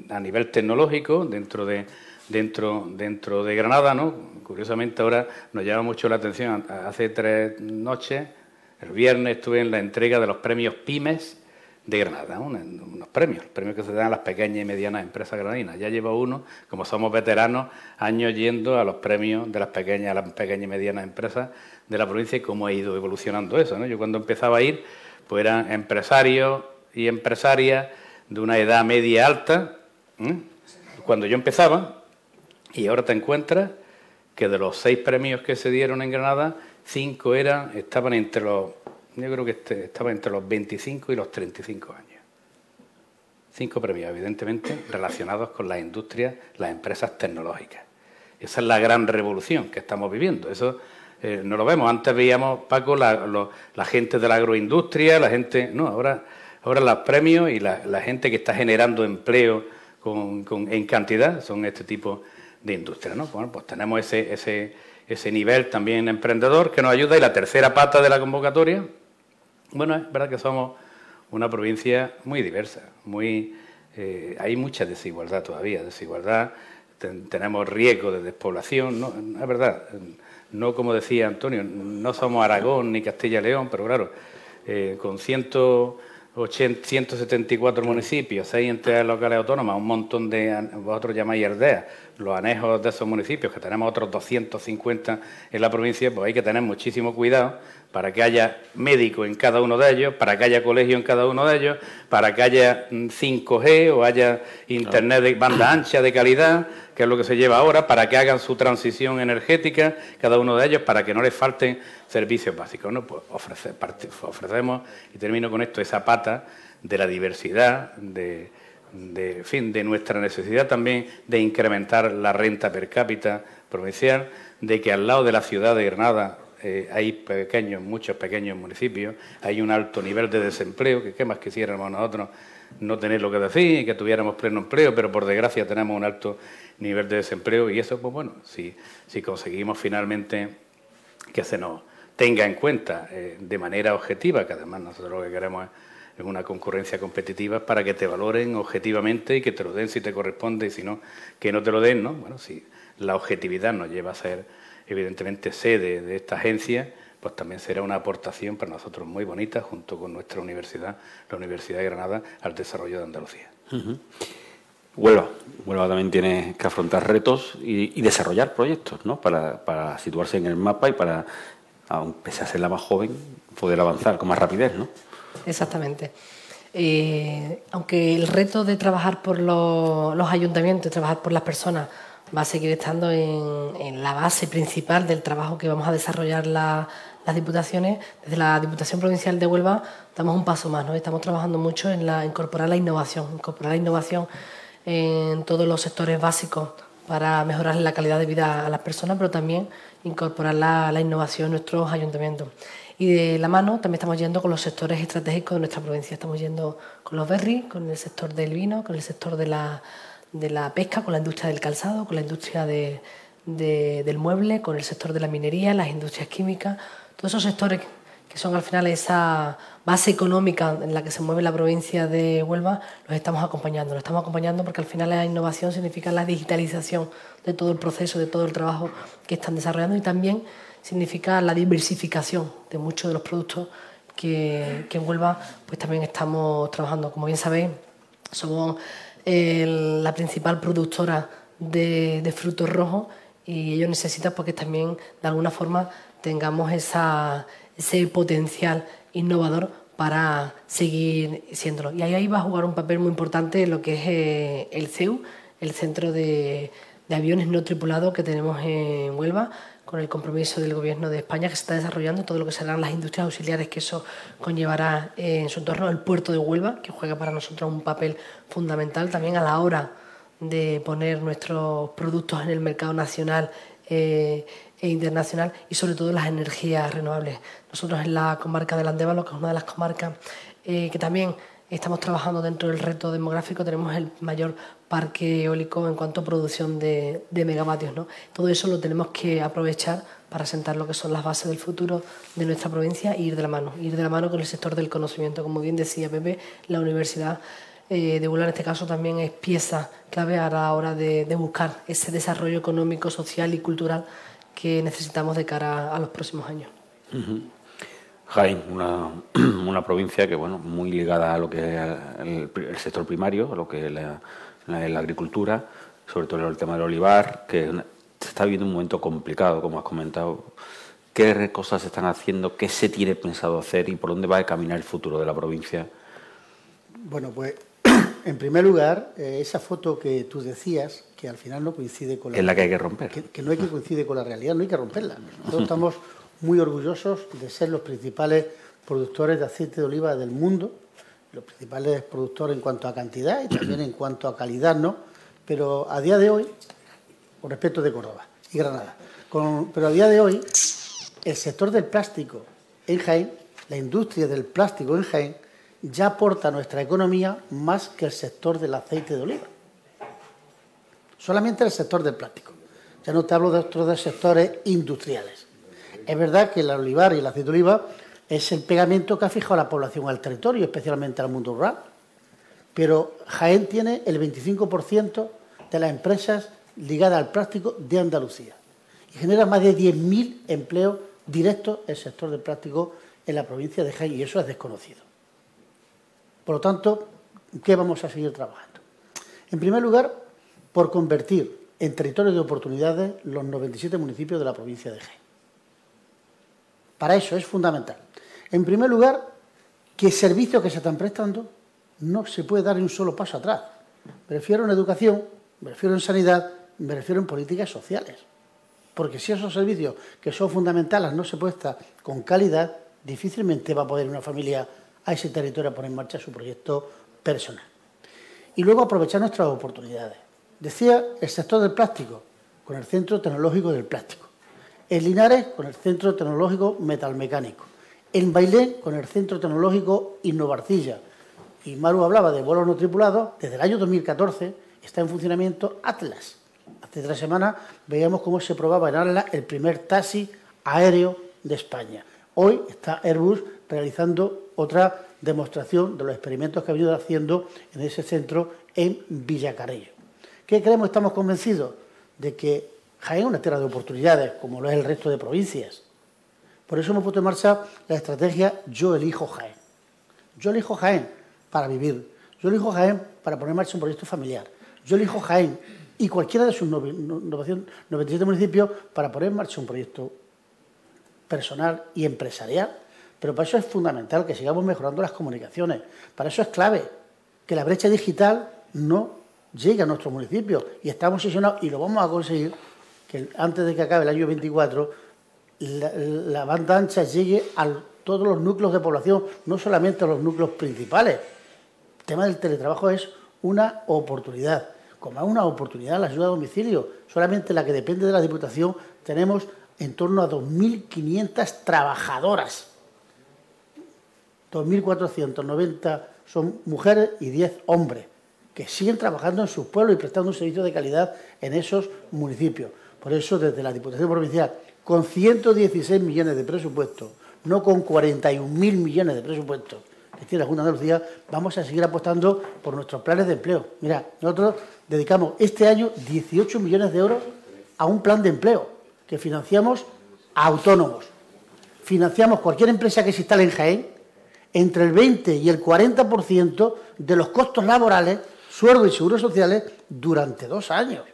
a nivel tecnológico dentro de, dentro, dentro de Granada. ¿no? Curiosamente ahora nos llama mucho la atención, hace tres noches, el viernes estuve en la entrega de los premios Pymes de Granada, unos premios, premios que se dan a las pequeñas y medianas empresas granadinas. Ya llevo uno, como somos veteranos, años yendo a los premios de las pequeñas, las pequeñas y medianas empresas de la provincia y cómo ha ido evolucionando eso. Yo cuando empezaba a ir, pues eran empresarios y empresarias de una edad media alta, cuando yo empezaba, y ahora te encuentras que de los seis premios que se dieron en Granada, cinco eran, estaban entre los yo creo que este, estaba entre los 25 y los 35 años. Cinco premios, evidentemente, relacionados con las industrias, las empresas tecnológicas. Esa es la gran revolución que estamos viviendo. Eso eh, no lo vemos. Antes veíamos, Paco, la, gente de la agroindustria, la gente. No, ahora, ahora los premios y la, gente que está generando empleo en cantidad son este tipo de industria. ¿no? Bueno, pues tenemos ese, ese nivel también emprendedor que nos ayuda. Y la tercera pata de la convocatoria bueno, es verdad que somos una provincia muy diversa, muy eh, hay mucha desigualdad todavía, desigualdad, tenemos riesgo de despoblación, no, es verdad, no como decía Antonio, no somos Aragón ni Castilla y León, pero claro, eh, con 174 municipios, seis entidades locales autónomas, un montón de, vosotros llamáis aldeas, los anejos de esos municipios, que tenemos otros 250 en la provincia, pues hay que tener muchísimo cuidado para que haya médico en cada uno de ellos, para que haya colegio en cada uno de ellos, para que haya 5G mm, o haya internet de banda ancha de calidad, que es lo que se lleva ahora, para que hagan su transición energética cada uno de ellos, para que no les falten servicios básicos. ¿no? Pues ofrecemos, y termino con esto, esa pata de la diversidad, de, fin, de nuestra necesidad también de incrementar la renta per cápita provincial, de que al lado de la ciudad de Granada eh, hay pequeños, muchos pequeños municipios, hay un alto nivel de desempleo, que qué más quisiéramos nosotros no tener lo que decir y que tuviéramos pleno empleo, pero por desgracia tenemos un alto nivel de desempleo y eso, pues bueno, si, si conseguimos finalmente que se nos tenga en cuenta eh, de manera objetiva, que además nosotros lo que queremos es una concurrencia competitiva para que te valoren objetivamente y que te lo den si te corresponde y si no, que no te lo den, ¿no? Bueno, si la objetividad nos lleva a ser evidentemente sede de esta agencia, pues también será una aportación para nosotros muy bonita junto con nuestra universidad, la Universidad de Granada, al desarrollo de Andalucía. Huelva. Huelva también tiene que afrontar retos y, desarrollar proyectos, ¿no? Para, situarse en el mapa y para, aunque sea ser la más joven, poder avanzar con más rapidez, ¿no? Exactamente. Eh, aunque el reto de trabajar por los, los ayuntamientos, trabajar por las personas, va a seguir estando en, la base principal del trabajo que vamos a desarrollar las diputaciones. Desde la Diputación Provincial de Huelva damos un paso más, ¿no? estamos trabajando mucho en la, incorporar la innovación, incorporar la innovación en todos los sectores básicos para mejorar la calidad de vida a las personas, pero también incorporar la, la innovación en nuestros ayuntamientos. Y de la mano también estamos yendo con los sectores estratégicos de nuestra provincia. Estamos yendo con los berries, con el sector del vino, con el sector de la de la pesca, con la industria del calzado, con la industria del mueble, con el sector de la minería, las industrias químicas, todos esos sectores que son al final esa base económica en la que se mueve la provincia de Huelva, los estamos acompañando. Los estamos acompañando porque al final la innovación significa la digitalización de todo el proceso, de todo el trabajo que están desarrollando y también significa la diversificación de muchos de los productos que, en Huelva pues también estamos trabajando. Como bien sabéis, somos la principal productora de, frutos rojos y ello necesita porque también de alguna forma tengamos ese potencial innovador para seguir siéndolo. Y ahí va a jugar un papel muy importante lo que es eh, el CEU, el Centro de, de Aviones No Tripulados que tenemos en Huelva, con el compromiso del Gobierno de España que se está desarrollando, todo lo que serán las industrias auxiliares que eso conllevará en su entorno, el puerto de Huelva, que juega para nosotros un papel fundamental también a la hora de poner nuestros productos en el mercado nacional eh, e internacional y sobre todo las energías renovables. Nosotros en la comarca del Andévalo, que es una de las comarcas eh, que también Estamos trabajando dentro del reto demográfico, tenemos el mayor parque eólico en cuanto a producción de, megavatios. ¿no? Todo eso lo tenemos que aprovechar para sentar lo que son las bases del futuro de nuestra provincia e ir de la mano, ir de la mano con el sector del conocimiento. Como bien decía Pepe, la Universidad eh, de Bula en este caso también es pieza clave a la hora de, buscar ese desarrollo económico, social y cultural que necesitamos de cara a los próximos años. Jaén, una, provincia que bueno, muy ligada a lo que es el, sector primario, a lo que es la, agricultura, sobre todo el tema del olivar, que se está viviendo un momento complicado, como has comentado. ¿Qué cosas se están haciendo? ¿Qué se tiene pensado hacer y por dónde va a caminar el futuro de la provincia? Bueno, pues en primer lugar, eh, esa foto que tú decías, que al final no coincide con la... Es la que hay que romper. Que, no hay que coincide con la realidad, no hay que romperla. Nosotros estamos muy orgullosos de ser los principales productores de aceite de oliva del mundo, los principales productores en cuanto a cantidad y también en cuanto a calidad, ¿no? Pero a día de hoy, con respecto de Córdoba y Granada, pero a día de hoy, el sector del plástico en Jaén, la industria del plástico en Jaén, ya aporta a nuestra economía más que el sector del aceite de oliva. Solamente el sector del plástico. Ya no te hablo de otros sectores industriales. Es verdad que el olivar y el aceite de oliva es el pegamento que ha fijado la población al territorio, especialmente al mundo rural. Pero Jaén tiene el 25% de las empresas ligadas al plástico de Andalucía y genera más de 10.000 empleos directos el sector del plástico en la provincia de Jaén y eso es desconocido. Por lo tanto, ¿qué vamos a seguir trabajando? En primer lugar, por convertir en territorio de oportunidades los 97 municipios de la provincia de Jaén. Para eso es fundamental. En primer lugar, que servicios que se están prestando no se puede dar un solo paso atrás. Me refiero en educación, me refiero en sanidad, me refiero en políticas sociales. Porque si esos servicios que son fundamentales no se prestan con calidad, difícilmente va a poder una familia a ese territorio a poner en marcha su proyecto personal. Y luego aprovechar nuestras oportunidades. Decía el sector del plástico, con el Centro Tecnológico del Plástico. En Linares, con el Centro Tecnológico Metalmecánico. En Bailén, con el Centro Tecnológico Innovarcilla. Y Maru hablaba de vuelos no tripulados. Desde el año 2014 está en funcionamiento Atlas. Hace tres semanas veíamos cómo se probaba en Atlas el primer taxi aéreo de España. Hoy está Airbus realizando otra demostración de los experimentos que ha venido haciendo en ese centro en Villacarrillo. ¿Qué creemos? Estamos convencidos de que Jaén es una tierra de oportunidades, como lo es el resto de provincias. Por eso hemos puesto en marcha la estrategia Yo elijo Jaén. Yo elijo Jaén para vivir. Yo elijo Jaén para poner en marcha un proyecto familiar. Yo elijo Jaén y cualquiera de sus 97 municipios para poner en marcha un proyecto personal y empresarial. Pero para eso es fundamental que sigamos mejorando las comunicaciones. Para eso es clave que la brecha digital no llegue a nuestro municipio. Y estamos obsesionados y lo vamos a conseguir que antes de que acabe el año 24 la, banda ancha llegue a todos los núcleos de población, no solamente a los núcleos principales. El tema del teletrabajo es una oportunidad. Como es una oportunidad la ayuda a domicilio, solamente la que depende de la Diputación, tenemos en torno a 2.500 trabajadoras. 2.490 son mujeres y 10 hombres, que siguen trabajando en sus pueblos y prestando un servicio de calidad en esos municipios. Por eso, desde la Diputación Provincial, con 116 millones de presupuesto, no con 41.000 millones de presupuestos que tiene la Junta de vamos a seguir apostando por nuestros planes de empleo. Mira, nosotros dedicamos este año 18 millones de euros a un plan de empleo que financiamos a autónomos. Financiamos cualquier empresa que se instale en Jaén entre el 20 y el 40% de los costos laborales, sueldos y seguros sociales durante dos años.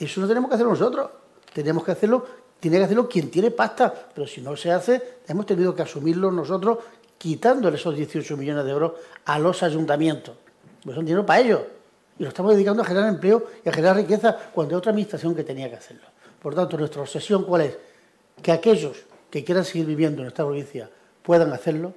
Eso no tenemos que hacer nosotros. Tenemos que hacerlo, tiene que hacerlo quien tiene pasta. Pero si no se hace, hemos tenido que asumirlo nosotros quitándole esos 18 millones de euros a los ayuntamientos. Pues son dinero para ellos. Y lo estamos dedicando a generar empleo y a generar riqueza cuando hay otra administración que tenía que hacerlo. Por tanto, nuestra obsesión, ¿cuál es? Que aquellos que quieran seguir viviendo en esta provincia puedan hacerlo,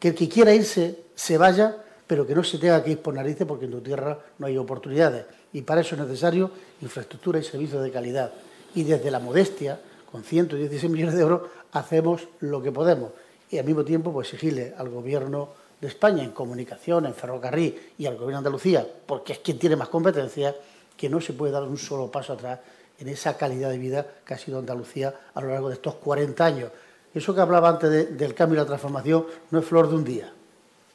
que el que quiera irse se vaya, pero que no se tenga que ir por narices porque en tu tierra no hay oportunidades. Y para eso es necesario infraestructura y servicios de calidad. Y desde la modestia, con 116 millones de euros, hacemos lo que podemos. Y al mismo tiempo, pues exigirle al Gobierno de España en comunicación, en ferrocarril y al Gobierno de Andalucía, porque es quien tiene más competencias, que no se puede dar un solo paso atrás en esa calidad de vida que ha sido Andalucía a lo largo de estos 40 años. Eso que hablaba antes del cambio y la transformación no es flor de un día,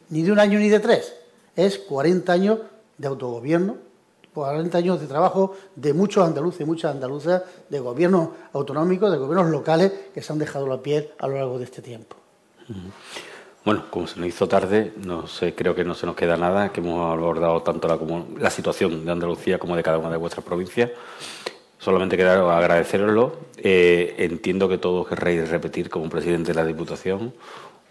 ni de un año ni de tres, es 40 años de autogobierno, 40 años de trabajo de muchos andaluces y muchas andaluzas, de gobiernos autonómicos, de gobiernos locales que se han dejado la piel a lo largo de este tiempo. Bueno, como se nos hizo tarde, no sé, creo que no se nos queda nada, que hemos abordado tanto la, como, la situación de Andalucía como de cada una de vuestras provincias. Solamente quiero agradeceroslo. Eh, entiendo que todos querréis repetir como presidente de la Diputación.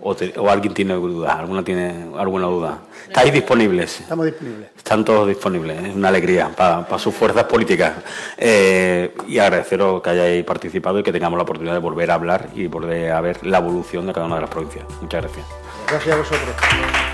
O, alguien tiene duda, alguna tiene alguna duda. ¿Estáis disponibles? Estamos disponibles. Están todos disponibles, es una alegría para, sus fuerzas políticas. Eh, y agradeceros que hayáis participado y que tengamos la oportunidad de volver a hablar y volver a ver la evolución de cada una de las provincias. Muchas gracias. Gracias a vosotros.